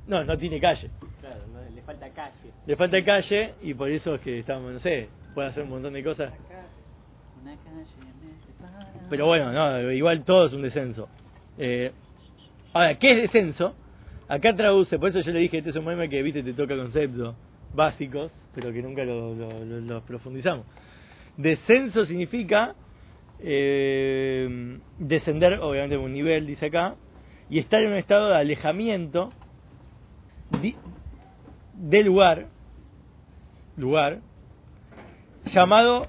Speaker 1: No, no tiene calle.
Speaker 3: Claro, no, le falta calle.
Speaker 1: Le falta calle y por eso es que estamos, no sé, puede hacer un montón de cosas.
Speaker 2: Una calle me separa.
Speaker 1: Pero bueno, no, igual todo es un descenso. Eh, ahora, ¿qué es descenso? Acá traduce, por eso yo le dije, este es un meme que, viste, te toca conceptos básicos, pero que nunca lo, lo- lo- los profundizamos. Descenso significa eh, descender, obviamente, un nivel, dice acá, y estar en un estado de alejamiento di- del lugar, lugar, llamado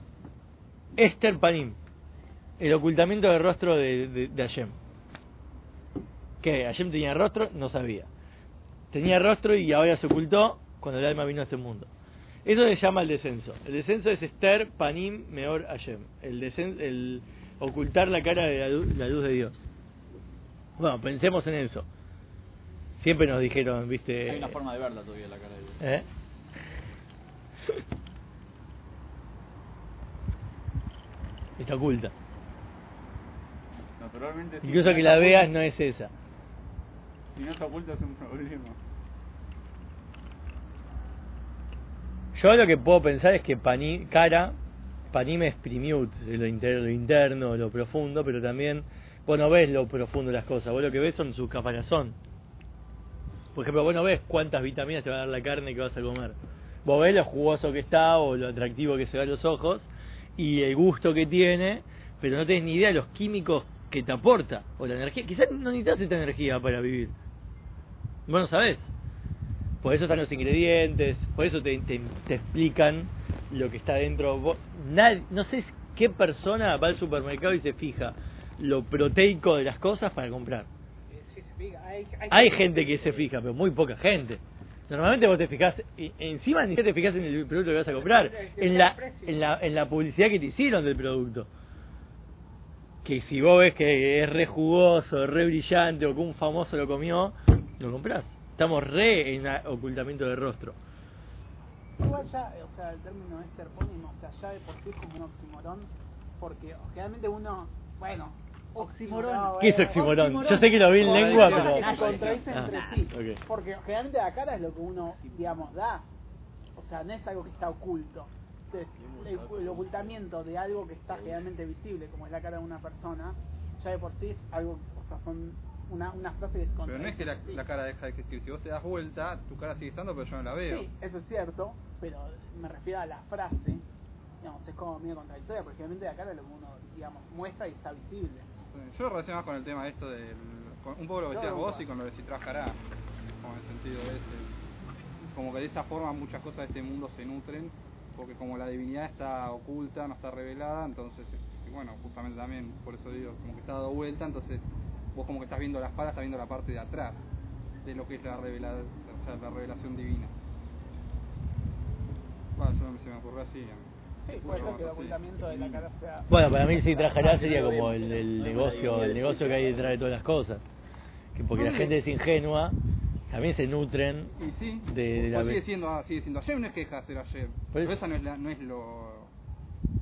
Speaker 1: Esther Panim, el ocultamiento del rostro de, de, de Hashem. ¿Qué? ¿Hashem tenía rostro? No sabía. Tenía rostro y ahora se ocultó cuando el alma vino a este mundo. Eso se llama el descenso. El descenso es Esther Panim Meor Hashem. El, descen- el ocultar la cara de la luz, la luz de Dios. Bueno, pensemos en eso. Siempre nos dijeron, viste...
Speaker 2: Hay una forma de verla todavía la cara de Dios.
Speaker 1: ¿Eh? Está oculta. Incluso que la veas no es esa.
Speaker 2: Si no está oculta es un problema.
Speaker 1: Yo lo que puedo pensar es que pani, cara, panim es primiut, lo, inter- lo interno, lo profundo, pero también vos no ves lo profundo de las cosas, vos lo que ves son su caparazón. Por ejemplo, vos no ves cuántas vitaminas te va a dar la carne que vas a comer. Vos ves lo jugoso que está o lo atractivo que se ve a los ojos y el gusto que tiene, pero no tenés ni idea de los químicos que te aporta o la energía. Quizás no necesitas esta energía para vivir. Vos no sabés. Por eso están los ingredientes, por eso te, te, explican lo que está dentro. Vos- nadie- no sé qué persona va al supermercado y se fija lo proteico de las cosas para comprar.
Speaker 4: Hay,
Speaker 1: gente que se fija, pero muy poca gente. Normalmente vos te fijas, y encima ni te fijas en el producto que vas a comprar, en la, en la, en la publicidad que te hicieron del producto. Que si vos ves que es re jugoso, re brillante o que un famoso lo comió, lo comprás. Estamos re en ocultamiento de rostro.
Speaker 4: Igual ya, eh, o sea, el término esterpónimo, o sea, ya de por sí es como un oximorón, porque generalmente uno, bueno, oximorón.
Speaker 1: ¿Qué es oximorón? Yo sé que lo vi en lengua, pero- Ah,
Speaker 4: sí.
Speaker 1: ok.
Speaker 4: Porque generalmente la cara es lo que uno, digamos, da. O sea, no es algo que está oculto. Entonces, el, el ocultamiento de algo que está generalmente visible, como es la cara de una persona, ya de por sí es algo, o sea, son una, una frase que
Speaker 5: Pero no es que la, cara deja de existir. Si vos te das vuelta, tu cara sigue estando, pero yo no la veo.
Speaker 4: Sí, eso es cierto, pero me refiero a la frase, digamos, es como medio contradictoria, porque generalmente la cara es lo que uno, digamos, muestra y está visible.
Speaker 5: Yo lo relaciono más con el tema esto del... con un poco lo que decías vos y con lo de si trabajará. Como en el sentido ese. Como que de esa forma muchas cosas de este mundo se nutren, porque como la divinidad está oculta, no está revelada, entonces, y bueno, justamente también, por eso digo, como que está dado vuelta, entonces vos como que estás viendo la espalda, estás viendo la parte de atrás de lo que es la, revela, o sea, la revelación divina. Bueno, eso se me ocurrió así.
Speaker 4: Sí, puede ser que el
Speaker 5: Sí.
Speaker 4: ocultamiento de la cara sea...
Speaker 1: Bueno, para mí si trajará sería como el, el negocio, el negocio que hay detrás de todas las cosas. Que porque la gente es ingenua, también se nutren
Speaker 5: Y sí,
Speaker 1: de, de la
Speaker 5: pues sigue siendo, ah, sigue siendo ayer no es que deja de ser ayer. Pero esa no es, la, no es lo.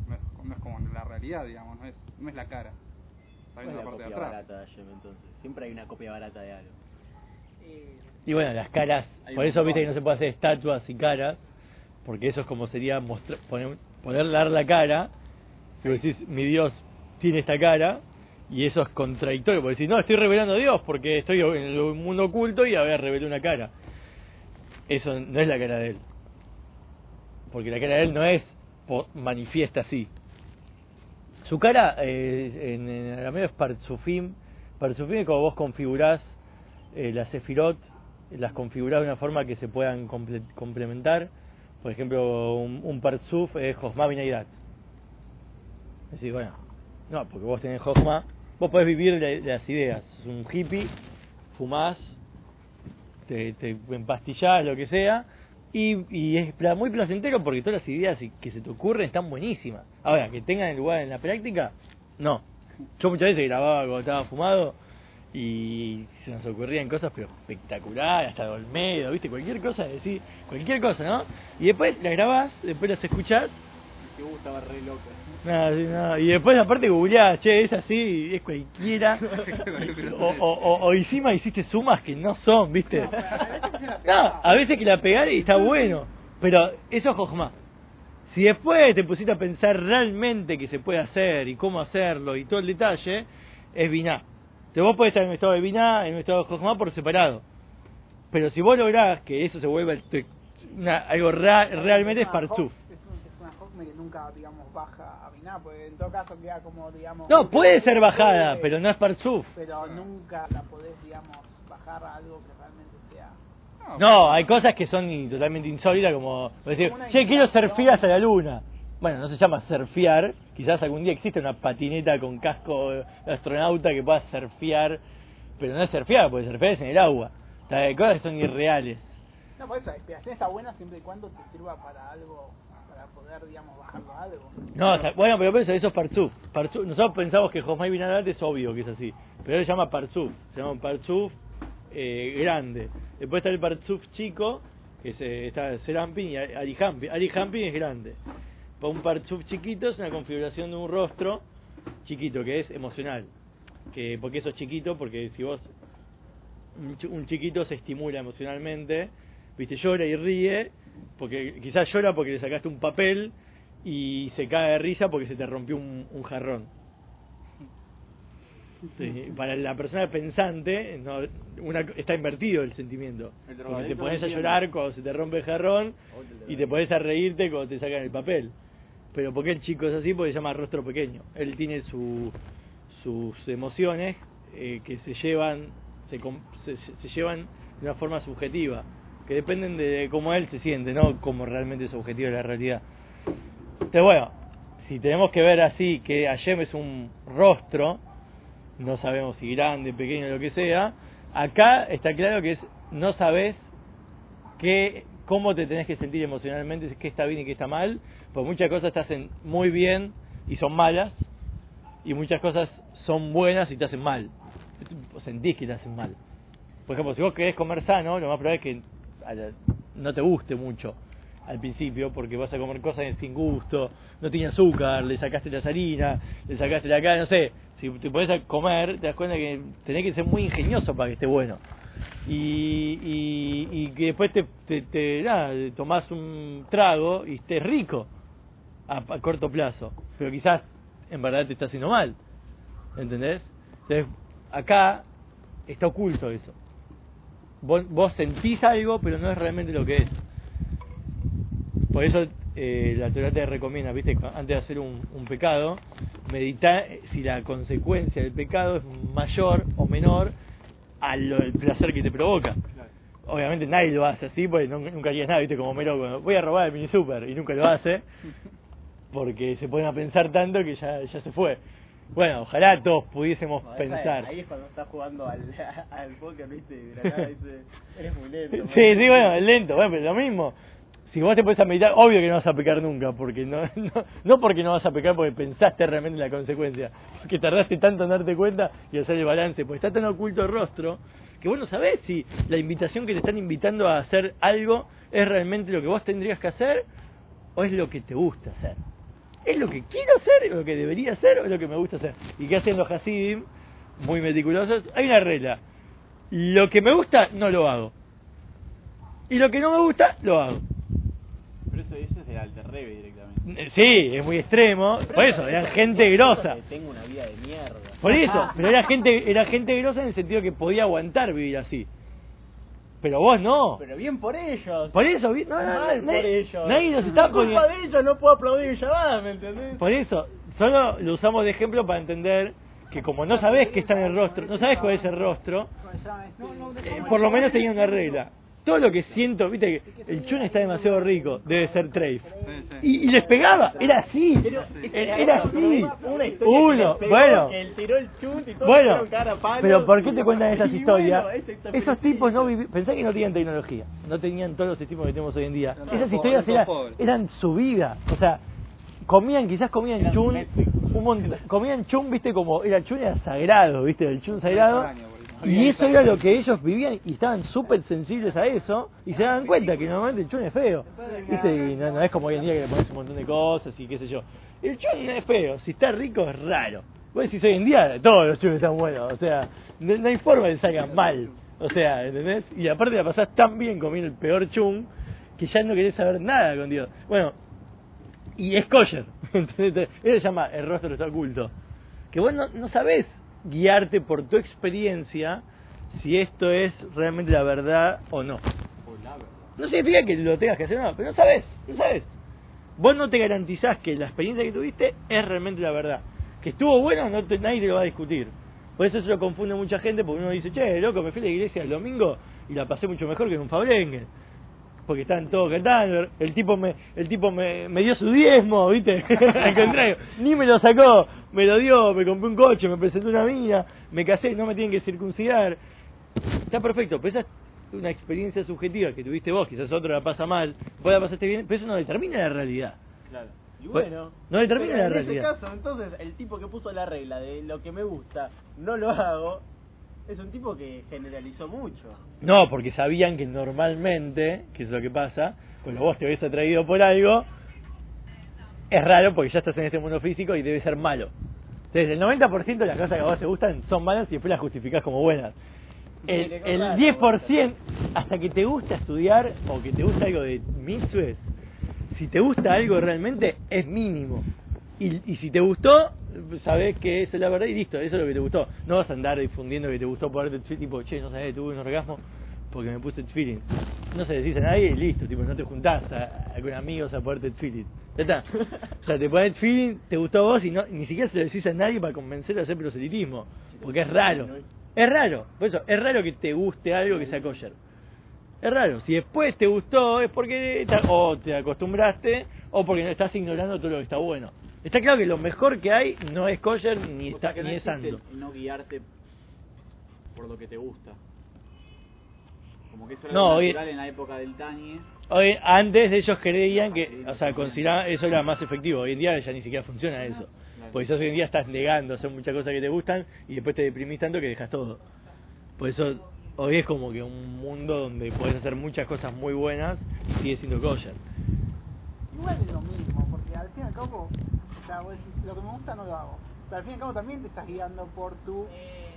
Speaker 5: No es, no es como la realidad, digamos, no es, no es la cara. Está
Speaker 3: ¿Cuál
Speaker 5: viendo
Speaker 3: es
Speaker 5: la
Speaker 3: la
Speaker 5: parte de
Speaker 3: copia
Speaker 5: atrás.
Speaker 3: barata de Hashem entonces? Siempre hay una copia barata de algo.
Speaker 4: eh,
Speaker 1: Y bueno, las caras,
Speaker 2: Hay
Speaker 1: por
Speaker 2: un
Speaker 1: eso viste que no se puede hacer estatuas y caras, porque eso es como sería mostrar, poner, poner dar la cara, y vos decís, mi Dios tiene esta cara, y eso es contradictorio, porque decís, no, estoy revelando a Dios, porque estoy en el mundo oculto y a ver, revelé una cara. Eso no es la cara de él. Porque la cara de él no es po- manifiesta así. Su cara eh, en, en arameo es parzufim. Parzufim es como vos configurás eh, las sefirot, las configurás de una forma que se puedan comple- complementar. Por ejemplo, un, un parzuf es Josma Binaidat. Es decir, bueno, no, porque vos tenés Josma, vos podés vivir de, de las ideas. Es un hippie, fumás, te, te empastillás, lo que sea, y, y es muy placentero porque todas las ideas que se te ocurren están buenísimas. Ahora, que tengan lugar en la práctica, no. Yo muchas veces grababa cuando estaba fumado y se nos ocurrían cosas pero espectaculares, hasta de Olmedo, ¿viste? Cualquier cosa, decir, cualquier cosa, ¿no? Y después las grabás, después las escuchás,
Speaker 3: Que uh, estaba re loco.
Speaker 1: nada, sí, nada, y después aparte googleás, che, es así, es cualquiera, *laughs* o, o, o, o encima hiciste sumas que no son, ¿viste? No, a veces que la pegás y está bueno, pero eso es Jojma. Si después te pusiste a pensar realmente que se puede hacer y cómo hacerlo y todo el detalle, es Biná. Te vos podés estar en un estado de Biná, en un estado de Jojma por separado. Pero si vos lográs que eso se vuelva te- una- algo ra- realmente es
Speaker 4: una Que nunca, digamos, baja a Biná, porque en todo caso queda como, digamos...
Speaker 1: No, puede ser bajada,
Speaker 4: puede-
Speaker 1: pero no es Partzuf.
Speaker 4: Pero nunca la podés, digamos, bajar a algo que realmente sea...
Speaker 1: No, hay cosas que son totalmente insólitas, como decir, che, quiero surfear hacia la luna. Bueno, no se llama surfear, quizás algún día existe una patineta con casco de astronauta que pueda surfear, pero no es surfear, porque surfear es en el agua. O sea, hay cosas que son irreales.
Speaker 4: No, por eso, la inspiración está buena siempre y cuando te sirva para algo, para poder, digamos, bajarlo a algo.
Speaker 1: No, bueno, pero por eso, es Partzuf. Partzuf. Nosotros pensamos que Josmai Binadat es obvio que es así, pero él se llama Partzuf. Se llama un Partzuf eh, grande. Después está el Partzuf chico, que es, eh, está Serampin y Ali Hampin. Ali Hampin es grande. Para un Partzuf chiquito es una configuración de un rostro chiquito, que es emocional. que ¿Por qué eso es chiquito? Porque si vos un chiquito se estimula emocionalmente, viste, llora y ríe, porque quizás llora porque le sacaste un papel y se cae de risa porque se te rompió un, un jarrón. Sí, para la persona pensante no, una, está invertido el sentimiento.
Speaker 2: El
Speaker 1: te pones a llorar cuando se te rompe el jarrón y te pones a reírte cuando te sacan el papel. Pero porque el chico es así? Porque se llama rostro pequeño. Él tiene su, sus emociones eh, que se llevan se, se- se llevan de una forma subjetiva, que dependen de cómo él se siente, no como realmente es objetivo de la realidad. Entonces, bueno, si tenemos que ver así que Hashem es un rostro, no sabemos si grande, pequeño, lo que sea, acá está claro que es no sabes qué, cómo te tenés que sentir emocionalmente, qué está bien y qué está mal, porque muchas cosas te hacen muy bien y son malas, y muchas cosas son buenas y te hacen mal. Sentís que te hacen mal. Por ejemplo, si vos querés comer sano, lo más probable es que no te guste mucho al principio, porque vas a comer cosas sin gusto, no tiene azúcar, le sacaste la harina, le sacaste la cara, no sé. Si te pones a comer, te das cuenta que tenés que ser muy ingenioso para que esté bueno. Y, y, y que después te, te, tomás un trago y estés rico a, a corto plazo, pero quizás en verdad te está haciendo mal. ¿Entendés? Entonces, acá está oculto eso. Vos, vos sentís algo, pero no es realmente lo que es. Por eso eh, la Torah te recomienda, ¿viste? Antes de hacer un, un pecado, meditar eh, si la consecuencia del pecado es mayor o menor al placer que te provoca. Obviamente nadie lo hace así, porque no- nunca harías nada, ¿viste? Como Mero, voy a robar el mini super y nunca lo hace, *laughs* porque se ponen a pensar tanto que ya, ya se fue. Bueno, ojalá todos pudiésemos
Speaker 3: No,
Speaker 1: pensar.
Speaker 3: Ahí es cuando estás jugando al, *laughs* al póker, ¿viste? Dice, eres muy lento.
Speaker 1: Sí,
Speaker 3: man".
Speaker 1: sí, bueno, es lento, bueno, pero lo mismo. Si vos te pones a meditar, obvio que no vas a pecar nunca, porque no, *laughs* no, no porque no vas a pecar porque pensaste realmente en la consecuencia, que tardaste tanto en darte cuenta y hacer el balance, porque está tan oculto el rostro que vos no sabés si la invitación que te están invitando a hacer algo es realmente lo que vos tendrías que hacer o es lo que te gusta hacer. ¿Es lo que quiero hacer, o lo que debería hacer, o es lo que me gusta hacer? ¿Y qué hacen los Hasidim? Muy meticulosos. Hay una regla. Lo que me gusta, no lo hago. Y lo que no me gusta, lo hago.
Speaker 2: Pero eso, eso es de alter rebe directamente.
Speaker 1: Eh, Sí, es muy extremo. Por eso, eran gente grosa.
Speaker 3: Tengo una vida de mierda.
Speaker 1: Por eso, pero era gente, era gente grosa en el sentido que podía aguantar vivir así. Pero vos no.
Speaker 3: Pero bien por ellos.
Speaker 1: Por eso, vi- no, no, no,
Speaker 3: Mal por ellos.
Speaker 1: nadie nos está
Speaker 3: Por culpa de ellos no puedo aplaudir Shabbat, ¿me entendés?
Speaker 1: Por eso, solo lo usamos de ejemplo para entender que como no sabés qué está en el rostro, no sabés cuál es el rostro, eh, por lo menos tenía una regla. Todo lo que siento, viste que el chun está demasiado rico, debe ser Trace.
Speaker 5: Sí, sí.
Speaker 1: Y, y les pegaba, era así, era era así. Uno, bueno,
Speaker 3: que él tiró el chut y todos
Speaker 1: bueno,
Speaker 3: hicieron cara a palo.
Speaker 1: pero ¿por qué te cuentan esas *laughs* historias? Esos tipos no vivían, pensá que no tenían tecnología, no tenían todos los sistemas que tenemos hoy en día. Esas historias eran, eran su vida, o sea, comían, quizás comían chun, un montón, comían chun, viste como, era chun era sagrado, viste, el chun sagrado. Y eso era lo que ellos vivían y estaban súper sensibles a eso y se daban cuenta que normalmente el chun es feo. ¿Viste? Y no, no es como hoy en día que le pones un montón de cosas y qué sé yo. El chun es feo, si está rico es raro. Vos decís hoy en día todos los chunes están buenos, o sea, no, no hay forma de que salgan mal. O sea, ¿entendés? Y aparte la pasás tan bien comiendo el peor chun que ya no querés saber nada con Dios. Bueno, y es kosher. *laughs* ¿entendés? Eso se llama el rostro está oculto. Que vos no, no sabés guiarte por tu experiencia si esto es realmente la verdad o no. No significa que lo tengas que hacer, no, pero no sabes, no sabes. Vos no te garantizás que la experiencia que tuviste es realmente la verdad. Que estuvo bueno, no te- nadie te lo va a discutir. Por eso se lo confunde mucha gente, porque uno dice, che, loco, me fui a la iglesia el domingo y la pasé mucho mejor que en un Fabrengen. Porque estaban todos cantando, el tipo me, el tipo me, me dio su diezmo, ¿viste? *laughs* Al contrario, ni me lo sacó, me lo dio, me compré un coche, me presentó una mina, me casé, no me tienen que circuncidar. Está perfecto, pero esa es una experiencia subjetiva que tuviste vos, quizás otro la pasa mal, vos la pasaste bien, pero eso no determina la realidad.
Speaker 3: Claro. Y
Speaker 1: Pues,
Speaker 3: bueno,
Speaker 1: no determina la
Speaker 3: en
Speaker 1: realidad.
Speaker 3: ese caso, entonces, el tipo que puso la regla de lo que me gusta, no lo hago, es un tipo que generalizó mucho.
Speaker 1: No, porque sabían que normalmente, que es lo que pasa, cuando vos te ves atraído por algo, es raro porque ya estás en este mundo físico y debe ser malo. Entonces, el 90% de las cosas que a vos te gustan son malas y después las justificás como buenas. El, el
Speaker 3: claro,
Speaker 1: 10%, hasta que te gusta estudiar o que te gusta algo de Mitzvahs, si te gusta algo realmente, es mínimo. Y, y si te gustó, sabés que esa es la verdad y listo, eso es lo que te gustó. No vas a andar difundiendo que te gustó por el tipo, che, no sabés, tuve un orgasmo porque me puse feeling. No se decís a nadie y listo, tipo, no te juntás a, a- con amigos a ponerte feeling. Ya está. O sea, te pones feeling, te gustó a vos y no, ni siquiera se lo decís a nadie para convencerlo a hacer proselitismo. Porque es raro. Es raro. Por eso, es raro que te guste algo que sea kosher. Es raro. Si después te gustó es porque o te acostumbraste o porque no estás ignorando todo lo que está bueno. Está claro que lo mejor que hay no es kosher ni, está,
Speaker 2: que no
Speaker 1: ni es santo.
Speaker 2: no guiarte por lo que te gusta. Como que eso era
Speaker 1: No, hoy-
Speaker 2: natural en la época del Tañe.
Speaker 1: Hoy, antes ellos creían que, o sea, consideraban eso era más efectivo. Hoy en día ya ni siquiera funciona eso. Porque quizás hoy en día estás negando hacer muchas cosas que te gustan y después te deprimís tanto que dejas todo. Por eso hoy es como que un mundo donde puedes hacer muchas cosas muy buenas y sigue siendo kosher.
Speaker 4: Igual es lo mismo, porque al fin y al cabo, o sea, vos decís, lo que me gusta no lo hago. Pero al fin y al cabo también te estás guiando por tu entendimiento.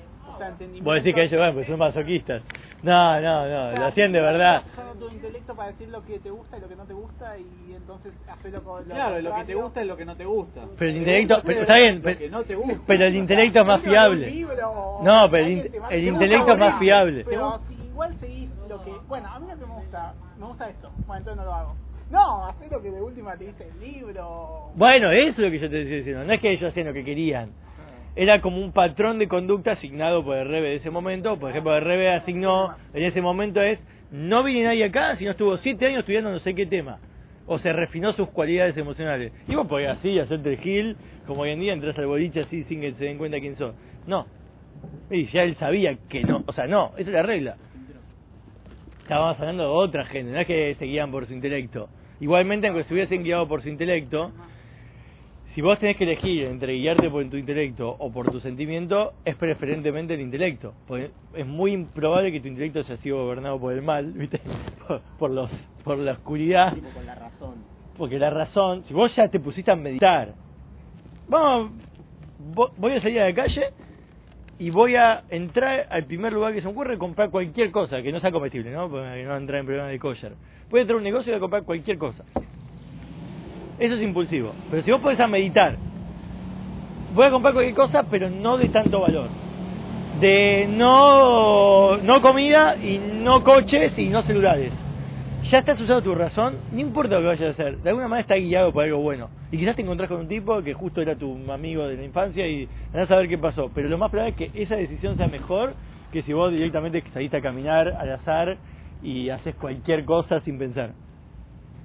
Speaker 1: Vos decís que ellos van, pues son masoquistas. No, no,
Speaker 4: O
Speaker 1: no,
Speaker 4: sea,
Speaker 1: lo hacían de verdad.
Speaker 4: usando tu intelecto para decir lo que te gusta y lo que no te gusta y entonces hacerlo con lo
Speaker 2: Claro, lo que te gusta es lo que no te gusta.
Speaker 1: Pero el intelecto, pero está bien,
Speaker 2: Lo
Speaker 1: pero,
Speaker 2: que no te gusta.
Speaker 1: pero el intelecto es más fiable.
Speaker 4: libro o
Speaker 1: No, pero el, el
Speaker 4: te
Speaker 1: intelecto es más fiable.
Speaker 4: Pero si igual seguís lo que... Bueno, a mí lo que me gusta, me gusta esto. Bueno, entonces no lo hago. No, hacé lo que de última te dice el libro.
Speaker 1: Bueno, eso es lo que yo te estoy diciendo. No es que ellos hacían lo que querían. Era como un patrón de conducta asignado por el Rebe de ese momento. Por ejemplo, el Rebe asignó en ese momento es no viene nadie acá si no estuvo siete años estudiando no sé qué tema. O se refinó sus cualidades emocionales. Y vos podés así hacerte el gil, como hoy en día entras al boliche así sin que se den cuenta quién sos. No. Y ya él sabía que no. O sea, no, esa es la regla. Estábamos hablando de otra gente, no es que se guían por su intelecto. Igualmente, aunque se hubiesen guiado por su intelecto, si vos tenés que elegir entre guiarte por tu intelecto o por tu sentimiento, es preferentemente el intelecto. Porque es muy improbable que tu intelecto haya sido gobernado por el mal, ¿viste? *laughs* Por, por los, por la oscuridad.
Speaker 3: Tipo con la razón.
Speaker 1: Porque la razón, si vos ya te pusiste a meditar, vamos, vo- voy a salir a la calle y voy a entrar al primer lugar que se me ocurre y comprar cualquier cosa que no sea comestible, ¿no? Porque no entrar en problemas de kosher. Voy a entrar a un negocio y voy a comprar cualquier cosa. Eso es impulsivo. Pero si vos podés a meditar, voy a comprar cualquier cosa, pero no de tanto valor. De no, no comida y no coches y no celulares. Ya estás usando tu razón, no importa lo que vayas a hacer, de alguna manera está guiado por algo bueno. Y quizás te encontrás con un tipo que justo era tu amigo de la infancia y andás a ver qué pasó. Pero lo más probable es que esa decisión sea mejor que si vos directamente saliste a caminar al azar y haces cualquier cosa sin pensar.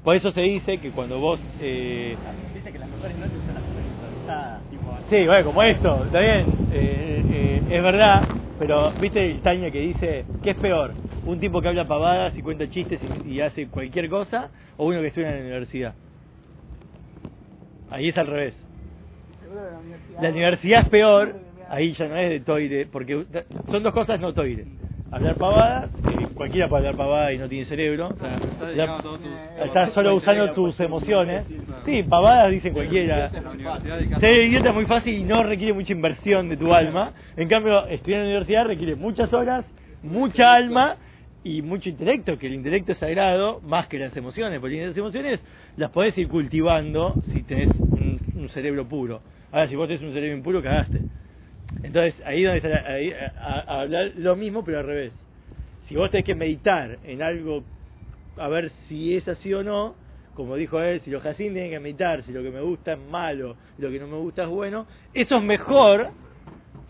Speaker 1: Por eso se dice que cuando vos... Eh,
Speaker 3: Dice que las mejores noches son las. Tipo,
Speaker 1: Sí, bueno, como esto, está bien, eh, eh, es verdad, pero viste el Taña que dice, ¿qué es peor? ¿Un tipo que habla pavadas y cuenta chistes y, y hace cualquier cosa? ¿O uno que estudia en la universidad? Ahí es al revés.
Speaker 4: Universidad.
Speaker 1: La universidad es peor, ahí ya no es de toire, porque son dos cosas no toire. Hablar pavadas, eh, cualquiera puede hablar pavada y no tiene cerebro. o sea,
Speaker 5: Está tus-
Speaker 1: estás solo usando tus emociones. Sí, pavadas dicen cualquiera. Ser idiota es muy fácil y no requiere mucha inversión de tu alma. En cambio, estudiar en la universidad requiere muchas horas, mucha alma y mucho intelecto, que el intelecto es sagrado más que las emociones, porque las emociones las podés ir cultivando si tenés un, un cerebro puro. Ahora, si vos tenés un cerebro impuro, cagaste. Entonces, ahí donde está ahí, a, hablar lo mismo, pero al revés. Si vos tenés que meditar en algo, a ver si es así o no, como dijo él, si los jacín tienen que meditar, si lo que me gusta es malo, lo que no me gusta es bueno, eso es mejor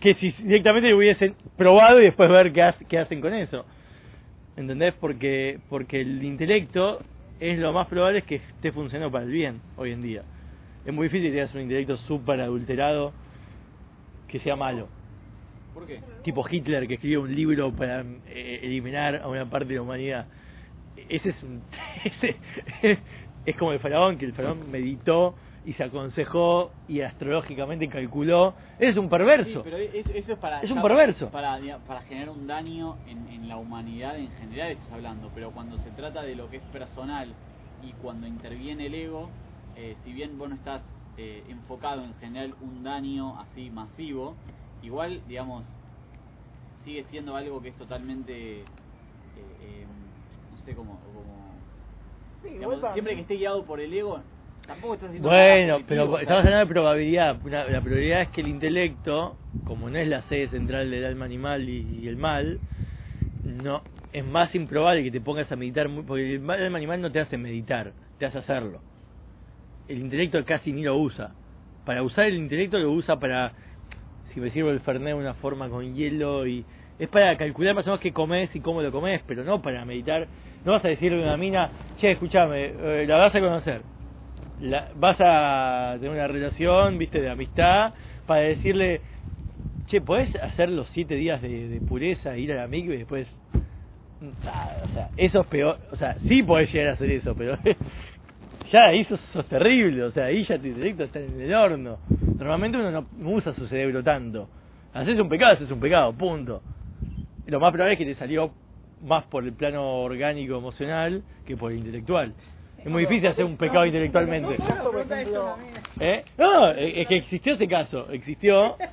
Speaker 1: que si directamente lo hubiesen probado y después ver qué, hace- qué hacen con eso. ¿Entendés? Porque, porque el intelecto es lo más probable que esté funcionando para el bien hoy en día. Es muy difícil que tengas un intelecto súper adulterado que sea malo.
Speaker 2: ¿Por qué?
Speaker 1: Tipo Hitler que escribió un libro para eh, eliminar a una parte de la humanidad. Ese es un, *laughs* ese es como el faraón, que el faraón meditó y se aconsejó y astrológicamente calculó. Es un perverso.
Speaker 2: Sí, pero es- eso es para...
Speaker 1: Es un perverso.
Speaker 2: Para, para generar un daño en, en la humanidad en general estás hablando, pero cuando se trata de lo que es personal y cuando interviene el ego, eh, si bien vos no estás eh, enfocado en generar un daño así masivo, igual, digamos, sigue siendo algo que es totalmente... eh, eh, no sé cómo... cómo
Speaker 4: Sí,
Speaker 2: digamos, siempre que esté guiado por el ego, tampoco estás haciendo
Speaker 1: Bueno, pero estamos hablando de probabilidad. Una- la probabilidad es que el intelecto, como no es la sede central del alma animal y, y el mal, no es más improbable que te pongas a meditar, muy, porque el mal- alma animal no te hace meditar, te hace hacerlo. El intelecto casi ni lo usa. Para usar el intelecto lo usa para, si me sirvo el Fernet de una forma con hielo y es para calcular más o menos qué comes y cómo lo comes, pero no para meditar. No vas a decirle a una mina, che, escúchame, eh, la vas a conocer la- vas a tener una relación, viste, de amistad, para decirle, che, ¿podés hacer los siete días de, pureza, ir a la y después... Ah, o sea, eso es peor, o sea, sí podés llegar a hacer eso, pero *laughs* ya ahí sos, terrible, o sea, ahí ya tu intelecto está en el horno. Normalmente uno no, usa su cerebro tanto. Haces un pecado, haces un pecado, punto. Lo más probable es que te salió más por el plano orgánico emocional que por el intelectual. Es muy difícil hacer un pecado intelectualmente. ¿Eh? No, es que existió ese caso, existió. *laughs*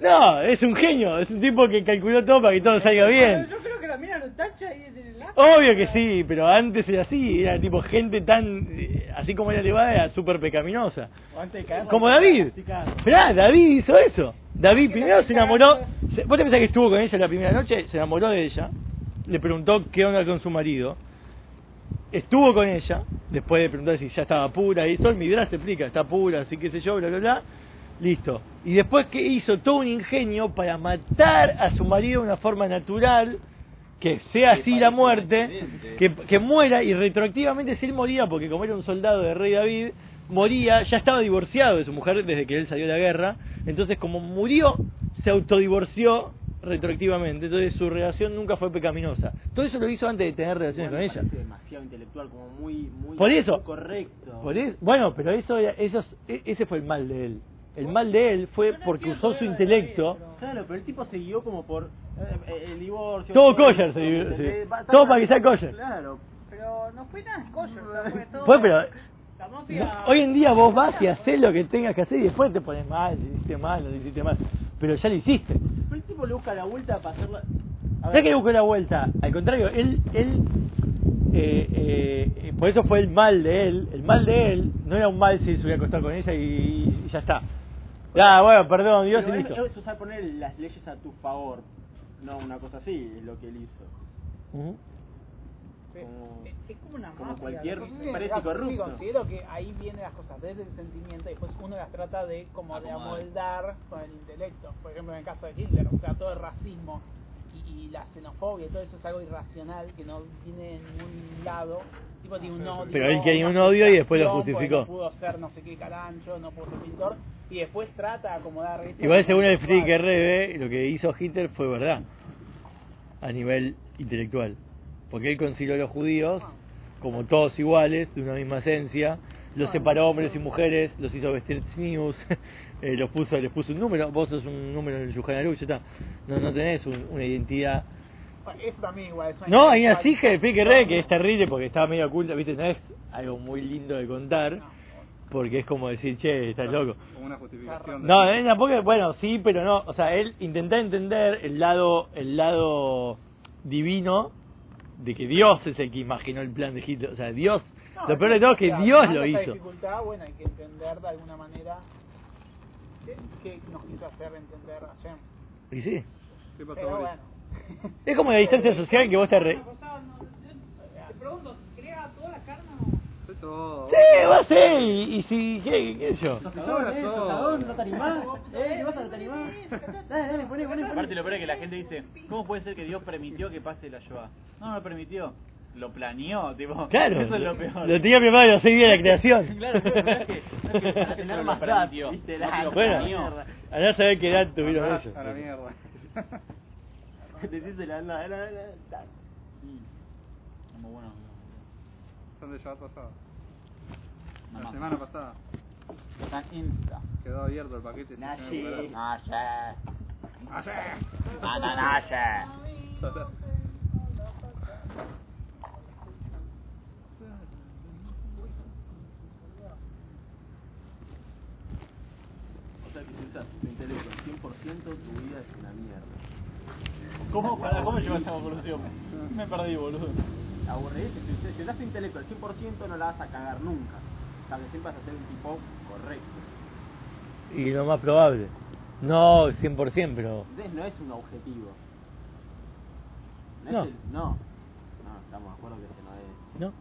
Speaker 1: No, es un genio, es un tipo que calculó todo para que todo salga bien.
Speaker 6: Yo creo que la mina lo tacha y.
Speaker 1: Obvio que sí, pero antes era así, era tipo gente tan, eh, así como era elevada, era súper pecaminosa. Como David. Esperá, David hizo eso. David primero se enamoró. se- ¿Vos te pensás que estuvo con ella la primera noche? Se enamoró de ella. Le preguntó qué onda con su marido. Estuvo con ella. Después de preguntar si ya estaba pura. Y eso el Midrash se explica. Está pura, así que sé yo, bla, bla, bla. Listo. Y después que hizo todo un ingenio para matar a su marido de una forma natural. Que sea así la muerte. Que, que muera y retroactivamente si él moría, porque como era un soldado de rey David, moría, ya estaba divorciado de su mujer desde que él salió de la guerra, entonces como murió, se autodivorció retroactivamente, entonces su relación nunca fue pecaminosa. Todo eso lo hizo antes de tener relaciones con ella.
Speaker 3: demasiado intelectual, como muy, muy
Speaker 1: Por eso.
Speaker 3: correcto.
Speaker 1: Por es- bueno, pero eso, eso es- e- ese fue el mal de él. El mal de él fue porque usó su intelecto.
Speaker 3: Claro, pero el tipo se guió como por eh, el divorcio.
Speaker 1: Todo
Speaker 3: todo
Speaker 1: kosher se guió,
Speaker 3: ¿entendés?
Speaker 1: sí. Todo para que sea kosher.
Speaker 3: Claro.
Speaker 6: Pero no fue nada kosher, fue todo...
Speaker 1: Fue, pero
Speaker 6: mafia...
Speaker 1: hoy en día vos vas y haces lo que tengas que hacer y después te pones mal, si hiciste mal, no hiciste mal. Pero ya lo hiciste.
Speaker 3: Pero el tipo le busca la vuelta para hacerla.
Speaker 1: ¿Sabes que le buscó la vuelta? Al contrario, él, él eh, eh, eh, por eso fue el mal de él. El mal de él no era un mal si se hubiera acostado con ella y, y ya está. Ah, bueno, perdón, Dios
Speaker 3: pero
Speaker 1: y listo.
Speaker 3: Es usar poner las leyes a tu favor. No una cosa así, es lo que él hizo. Como-
Speaker 6: Es, como una
Speaker 3: como
Speaker 6: mafia.
Speaker 3: cualquier- parece
Speaker 4: Sí,
Speaker 3: corrupto.
Speaker 4: considero que ahí vienen las cosas desde el sentimiento y después uno las trata de como de amoldar con el intelecto. Por ejemplo, en el caso de Hitler, o sea, todo el racismo y, y la xenofobia y todo eso es algo irracional que no tiene en ningún lado. Tipo, tiene un odio.
Speaker 1: Pero él
Speaker 4: una
Speaker 1: un odio y después lo justificó.
Speaker 4: No pudo ser no sé qué carancho, no pudo ser pintor y después trata de acomodar
Speaker 1: Igual según el
Speaker 4: intelectual.
Speaker 1: Friedrich Rebe, lo que hizo Hitler fue verdad a nivel intelectual. Porque él consideró a los judíos como todos iguales, de una misma esencia, los separó hombres y mujeres, los hizo vestir news, eh, los puso, les puso un número, vos sos un número en el Yuhanaru, ya está. No, no tenés un- una identidad.
Speaker 4: Eso también igual. es una
Speaker 1: No, hay una hija de Pique Re que es terrible porque estaba medio oculta, viste, no es algo muy lindo de contar, porque es como decir, che, estás loco.
Speaker 5: Como una justificación. de-
Speaker 1: No, eh, tampoco, bueno, sí, pero no, o sea, él intenta entender el lado, el lado divino de que Dios es el que imaginó el plan de Hitler, o sea, Dios,
Speaker 4: No,
Speaker 1: lo peor de todo es que Dios lo hizo.
Speaker 4: dificultad, bueno, hay que entender de alguna manera qué, qué nos quiso hacer entender Hashem.
Speaker 1: Y sí,
Speaker 5: ¿Qué pasó,
Speaker 4: Pero bueno.
Speaker 1: es como la distancia social que vos te re...
Speaker 6: Te pregunto, ¿crea toda la carne o...?
Speaker 5: Soy todo.
Speaker 1: Sí, va a ser, y, y si, ¿qué, qué yo?
Speaker 5: Cagón, eh, cagón, no te
Speaker 7: animás. Eh, ¿qué pasa? ¿No te animás? Dale, dale, poné, poné,
Speaker 2: Aparte lo peor es que la gente dice, ¿cómo puede ser que Dios permitió que pase la Shoah? No, no lo permitió, lo planeó, tipo, *laughs*
Speaker 1: Claro,
Speaker 2: eso es lo peor.
Speaker 1: lo tenía preparado los seis días de la creación. *laughs*
Speaker 2: Claro, pero no es que, no es que para *laughs* tener más
Speaker 7: viste, la-
Speaker 2: lo
Speaker 1: Bueno, a saber qué edad tuvieron
Speaker 5: A la-
Speaker 1: ellos.
Speaker 5: A la mierda.
Speaker 7: Decís la la la la la.
Speaker 2: Muy bueno.
Speaker 5: Son de Shabbat pasado. La semana pasada.
Speaker 2: Está insta.
Speaker 5: Quedó abierto el paquete. sin
Speaker 7: Nashi.
Speaker 5: tener que
Speaker 2: No sé.
Speaker 5: parar.
Speaker 2: No, no, no sé.
Speaker 7: O sea que si usas tu intelecto al 100%, tu vida es una mierda.
Speaker 2: ¿Cómo, para, ¿Cómo llevas esa conclusión? Me perdí, boludo.
Speaker 7: Aburridís, si, si usas tu intelecto al 100% no la vas a cagar nunca. O sea que siempre vas a ser un tipo correcto.
Speaker 1: Y lo más probable. No 100%, pero...
Speaker 7: Entonces no es un objetivo. No.
Speaker 1: No.
Speaker 7: Es el- no. No, estamos de acuerdo que ese no es.
Speaker 1: ¿No?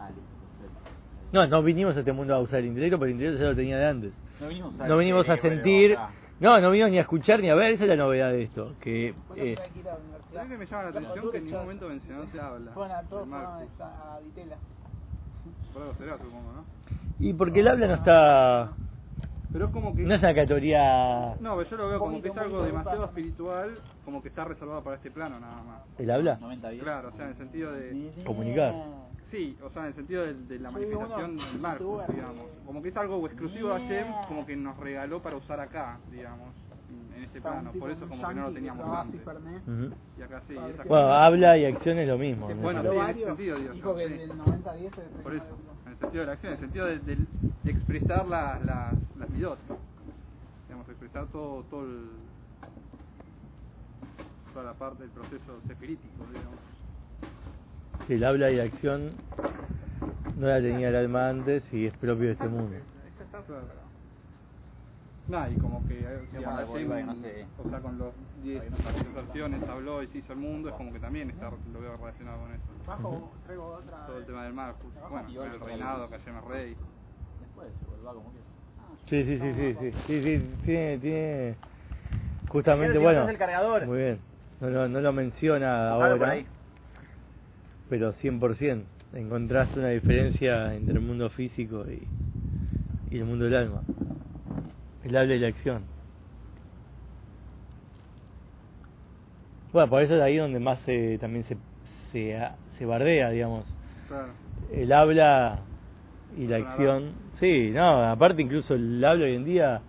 Speaker 7: Ah, listo.
Speaker 1: No, no vinimos a este mundo a usar el intelecto, porque el intelecto ya lo tenía de antes.
Speaker 2: No vinimos a,
Speaker 1: No venimos a sentir...
Speaker 2: acá.
Speaker 1: No, no vinimos ni a escuchar ni a ver, esa es la novedad de esto. Que...
Speaker 4: Bueno,
Speaker 1: Eh,
Speaker 4: a la universidad.
Speaker 5: A mí me llama la atención que en ningún momento mencionó se habla.
Speaker 4: A todos a, a Vitela.
Speaker 5: Por algo será, supongo, ¿no?
Speaker 1: y porque el habla no está...
Speaker 5: Pero es como que...
Speaker 1: No es una categoría...
Speaker 5: No, pero yo lo veo como que es algo demasiado espiritual, como que está reservado para este plano nada más.
Speaker 1: ¿El habla?
Speaker 2: 90 días.
Speaker 5: Claro, o sea, en el sentido de...
Speaker 1: Comunicar.
Speaker 5: Sí, o sea, en el sentido de, de la
Speaker 4: Sí,
Speaker 5: manifestación del Marcus,
Speaker 4: youtuber,
Speaker 5: digamos. Como que es algo exclusivo de Hashem, como que nos regaló para usar acá, digamos, en este
Speaker 4: O sea, un
Speaker 5: plano. Por eso como que no lo teníamos antes.
Speaker 1: Ujú.
Speaker 5: Y acá sí,
Speaker 4: Bueno,
Speaker 5: esa
Speaker 1: Bueno,
Speaker 5: cosa-
Speaker 1: habla y acción es lo mismo.
Speaker 5: Sí, bueno, sí, en ese sentido, digo
Speaker 4: dijo
Speaker 5: yo,
Speaker 4: que
Speaker 5: sí.
Speaker 4: del 90 a 10 es el
Speaker 5: Por eso, en el sentido de la acción, en el sentido de, de- de expresar la- las, las midot. Digamos, expresar todo, todo el, toda la parte del proceso sefirítico, digamos.
Speaker 1: El habla y la acción no la tenía el alma antes y es propio de este mundo.
Speaker 5: Nah, y como que, eh,
Speaker 2: bueno,
Speaker 5: Hashem,
Speaker 2: no sé.
Speaker 5: o sea, con los 10 versiones habló y se hizo el mundo, es como que también está, lo veo relacionado con eso.
Speaker 4: Bajo, traigo otra.
Speaker 5: Todo el tema del Marcus, bueno,
Speaker 2: y
Speaker 5: con el reinado, que Hashem es rey.
Speaker 2: Después se vuelva como que.
Speaker 1: Sí, sí, sí, sí, sí, sí, sí, tiene, tiene justamente,
Speaker 7: si
Speaker 1: bueno,
Speaker 7: no el cargador.
Speaker 1: muy bien, no, lo- no lo menciona ahora. Pero 100%, encontraste una diferencia entre el mundo físico y, y el mundo del alma, el habla y la acción. Bueno, por eso es ahí donde más se, también se, se, se bardea, digamos,
Speaker 5: Claro.
Speaker 1: el habla y la acción. Sí, no, aparte incluso el habla hoy en día,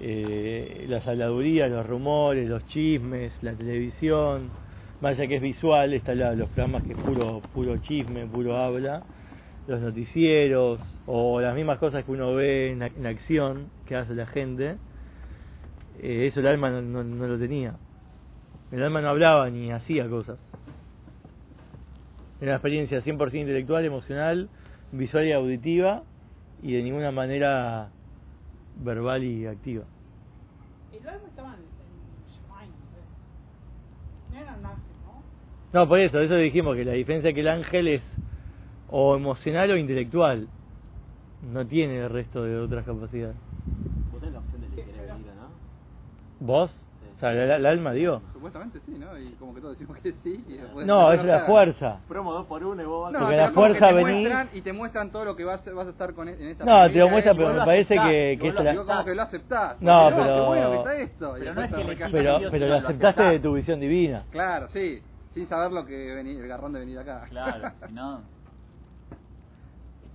Speaker 1: eh, las habladurías, los rumores, los chismes, la televisión, más allá que es visual, está la- los programas que es puro, puro chisme, puro habla, los noticieros, o las mismas cosas que uno ve en, en acción que hace la gente, eh, eso el alma no, no- lo tenía. El alma no hablaba ni hacía cosas. Era una experiencia 100% intelectual, emocional, visual y auditiva y de ninguna manera verbal y activa.
Speaker 6: Alma estaba en, en Shemaim, ¿no? No era nazi, ¿no?
Speaker 1: Por eso, eso dijimos que la diferencia es que el ángel es o emocional o intelectual. No tiene el resto de otras capacidades.
Speaker 7: Vos tenés la opción de elegir querer venir o no.
Speaker 1: ¿Vos? O sea, el alma dio.
Speaker 5: Supuestamente sí, ¿no? Y como que todos decimos que sí. Y después
Speaker 1: No, es la fuerza.
Speaker 7: Promo 2 por 1 y vos vas
Speaker 5: No,
Speaker 1: Porque la fuerza
Speaker 5: te
Speaker 1: venís-
Speaker 5: muestran y te muestran todo lo que vas, vas a estar con e- en esta
Speaker 1: No, te lo
Speaker 5: familia,
Speaker 1: muestra,
Speaker 5: y
Speaker 1: pero me
Speaker 5: lo
Speaker 1: parece
Speaker 5: aceptás,
Speaker 1: que, que
Speaker 5: vos
Speaker 1: es
Speaker 5: lo-
Speaker 1: la-
Speaker 5: digo como que lo aceptás.
Speaker 1: No,
Speaker 5: Porque,
Speaker 1: pero-
Speaker 5: qué bueno que está esto. y
Speaker 2: Pero no es que
Speaker 1: Pero, pero lo aceptaste de tu visión divina.
Speaker 5: Claro, sí. Sin saber lo que vení, el garrón de venir acá.
Speaker 2: Claro, *laughs* si no.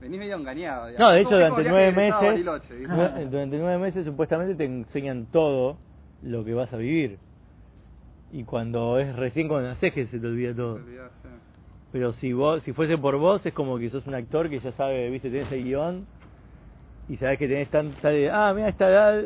Speaker 5: venís medio engañado. digamos.
Speaker 1: No, de hecho, durante nueve meses, *laughs* *laughs* durante nueve meses supuestamente te enseñan todo lo que vas a vivir. Y cuando es recién cuando nacés que se te olvida todo.
Speaker 5: Te olvidás, sí.
Speaker 1: Pero si vos, si fuese por vos, es como que sos un actor que ya sabe, viste, tenés el guion y sabés que tenés tan, sale, ah, mira esta edad,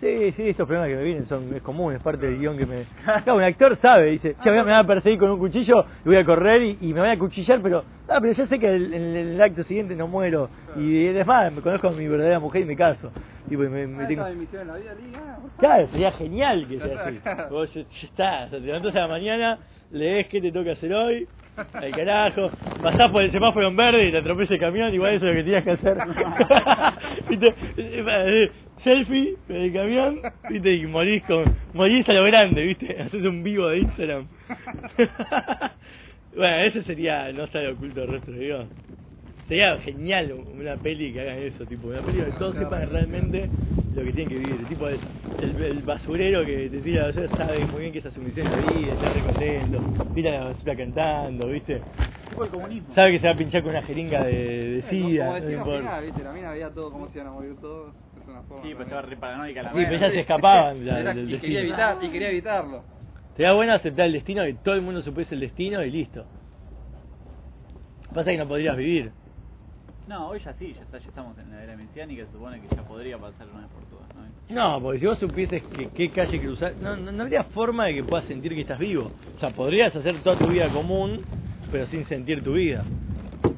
Speaker 1: sí, sí, estos problemas que me vienen son, es común, es parte del guion que me... *laughs* Claro, un actor sabe, dice, che, me va a perseguir con un cuchillo, y voy a correr y, y me voy a cuchillar, pero, ah, pero yo sé que el- en el, acto siguiente no muero, y además me conozco a mi verdadera mujer y me caso. Y pues me, me
Speaker 5: Ah,
Speaker 1: tengo...
Speaker 5: es en la vida, Liga. ah.
Speaker 1: Claro, sería genial que
Speaker 5: Ya
Speaker 1: sea así. *laughs* Vos ya, ya está, o sea, te levantás a la mañana, lees qué te toca hacer hoy, al carajo, pasás por el semáforo en verde y te atropella el camión, igual eso es lo que tenías que hacer. *laughs* Selfie en el camión, viste, y morís con, morís a lo grande, viste, *laughs* haces un vivo de Instagram. *laughs* bueno, eso sería no estar oculto del resto de Dios. Sería genial una peli que hagan eso, tipo, una peli donde todos sepan realmente lo que tienen que vivir. Tipo, el, el, el basurero que te tira la basura sabe muy bien que esa es su misión la vida, está re contento, tira la basura cantando, ¿viste?
Speaker 4: Tipo el comunismo.
Speaker 1: Sabe que se va a pinchar con una jeringa de, de sida,
Speaker 5: Como
Speaker 1: no
Speaker 5: ¿viste? La mina veía todo, cómo se iban a morir todos. Una forma.
Speaker 2: Sí, pues
Speaker 5: también.
Speaker 2: estaba re paranoica la
Speaker 1: Sí, pero ya se escapaban
Speaker 5: Era-
Speaker 1: del
Speaker 5: y quería
Speaker 1: destino.
Speaker 5: evitar, y quería evitarlo.
Speaker 1: Sería bueno aceptar el destino, que todo el mundo supiese el destino y listo. Pasa que no podrías vivir.
Speaker 2: No, hoy ya sí, ya, está, ya estamos en la era mesiánica, se supone que ya podría pasar una vez por todas, ¿no?
Speaker 1: No, porque si vos supieses que qué calle cruzar, no, no, no habría forma de que puedas sentir que estás vivo. O sea, podrías hacer toda tu vida común, pero sin sentir tu vida.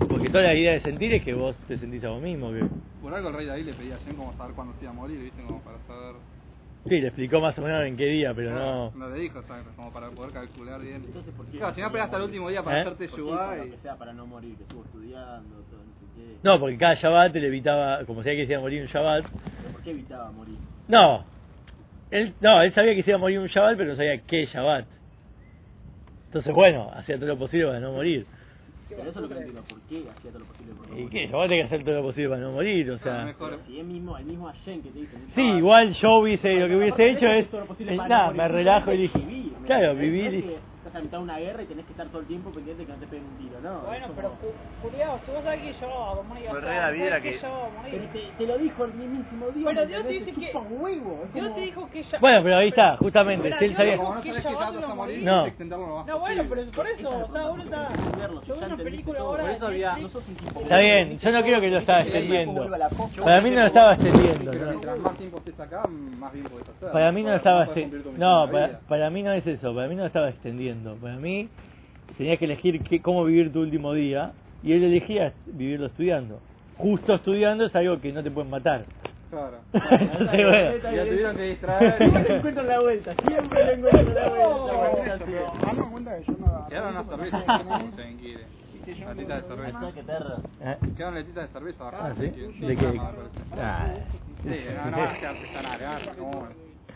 Speaker 1: Porque toda la idea de sentir es que vos te sentís a vos mismo. que
Speaker 5: Por algo el rey David le pedía a Jen como saber cuándo se iba a morir, ¿viste? Como para saber.
Speaker 1: Sí, le explicó más o menos en qué día, pero no...
Speaker 5: No le dijo, ¿sabes? Como para poder calcular bien.
Speaker 7: Entonces, ¿por qué
Speaker 5: Claro,
Speaker 7: no
Speaker 5: si no esperas hasta el último día para
Speaker 1: ¿Eh?
Speaker 5: hacerte
Speaker 7: ¿Por qué
Speaker 5: yugar
Speaker 7: hizo
Speaker 5: y.
Speaker 7: que sea para no morir, que estuvo estudiando, todo, no sé qué.
Speaker 1: No, porque cada Shabbat le evitaba, como sabía que se iba a morir un Shabbat.
Speaker 7: ¿Pero ¿Por qué evitaba morir?
Speaker 1: No, él, no, él sabía que se iba a morir un Shabbat, pero no sabía qué Shabbat. Entonces, bueno, hacía todo lo posible para no morir.
Speaker 7: Pero eso es lo que no entiendo, ¿por qué hacía todo lo posible por no
Speaker 1: ¿Y
Speaker 7: morir?
Speaker 1: qué? Vos tenés que hacer todo lo posible para no morir, o sea...
Speaker 5: mejor.
Speaker 7: Si es mismo, el mismo Allen que te dice...
Speaker 1: Sí, igual yo hubiese, lo que hubiese hecho es,
Speaker 7: hacer todo lo posible para no
Speaker 1: nada,
Speaker 7: morir.
Speaker 1: me relajo y dije,
Speaker 7: vivir, ¿me
Speaker 1: claro, vivir y...
Speaker 7: Estás a mitad de una guerra y tenés que estar todo el tiempo pendiente que no te peguen un tiro, ¿no?
Speaker 6: Bueno, pero
Speaker 7: como-
Speaker 6: cu- cuidado, si vos sabés que yo voy a morir acá,
Speaker 2: re la vida
Speaker 6: sabés
Speaker 2: que-
Speaker 6: yo morir.
Speaker 7: Pero te, te lo dijo el mismísimo Dios.
Speaker 6: Pero
Speaker 7: ¿me
Speaker 6: Dios te dice que-
Speaker 7: huevo.
Speaker 6: Dios
Speaker 7: como-
Speaker 6: te dijo que ya...
Speaker 1: Bueno, pero ahí está, justamente,
Speaker 6: Espera,
Speaker 1: si él sabía...
Speaker 5: Como no
Speaker 6: que ya
Speaker 5: que
Speaker 6: vas a
Speaker 5: morir.
Speaker 1: No.
Speaker 5: extenderlo
Speaker 6: bueno, pero por eso, o sea, uno está... Yo vi
Speaker 7: ya
Speaker 6: una película ahora de
Speaker 1: Está bien, yo no quiero que lo estaba
Speaker 7: que
Speaker 1: extendiendo. Para mí no lo estaba extendiendo.
Speaker 5: Pero mientras más tiempo estés acá, más bien podés hacer.
Speaker 1: Para mí no lo estaba
Speaker 5: podés
Speaker 1: exten-
Speaker 5: cumplir tu misión
Speaker 1: no, para mí no es eso, para mí no lo estaba extendiendo. Para mí tenías que elegir qué, cómo vivir tu último día y él elegía vivirlo estudiando. Justo estudiando es algo que no te pueden matar.
Speaker 5: Claro. *laughs*
Speaker 1: Entonces, bueno.
Speaker 5: Ya tuvieron que distraer.
Speaker 7: Siempre le encuentro la vuelta, siempre le encuentro la vuelta.
Speaker 6: Dame cuenta que yo no...
Speaker 5: Quedaron unas cervezas. Se quiere. Latitas de cerveza.
Speaker 7: Ay, qué perro.
Speaker 1: ¿Eh?
Speaker 5: Quedaron letitas de cerveza abajo.
Speaker 1: Ah, ¿sí? ¿De qué? Ah.
Speaker 5: Sí, no, no van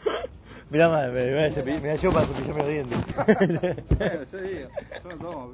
Speaker 5: *laughs*
Speaker 1: Mirá, madre, mirá, yo, mirá yo para cepillarme los dientes.
Speaker 6: bueno,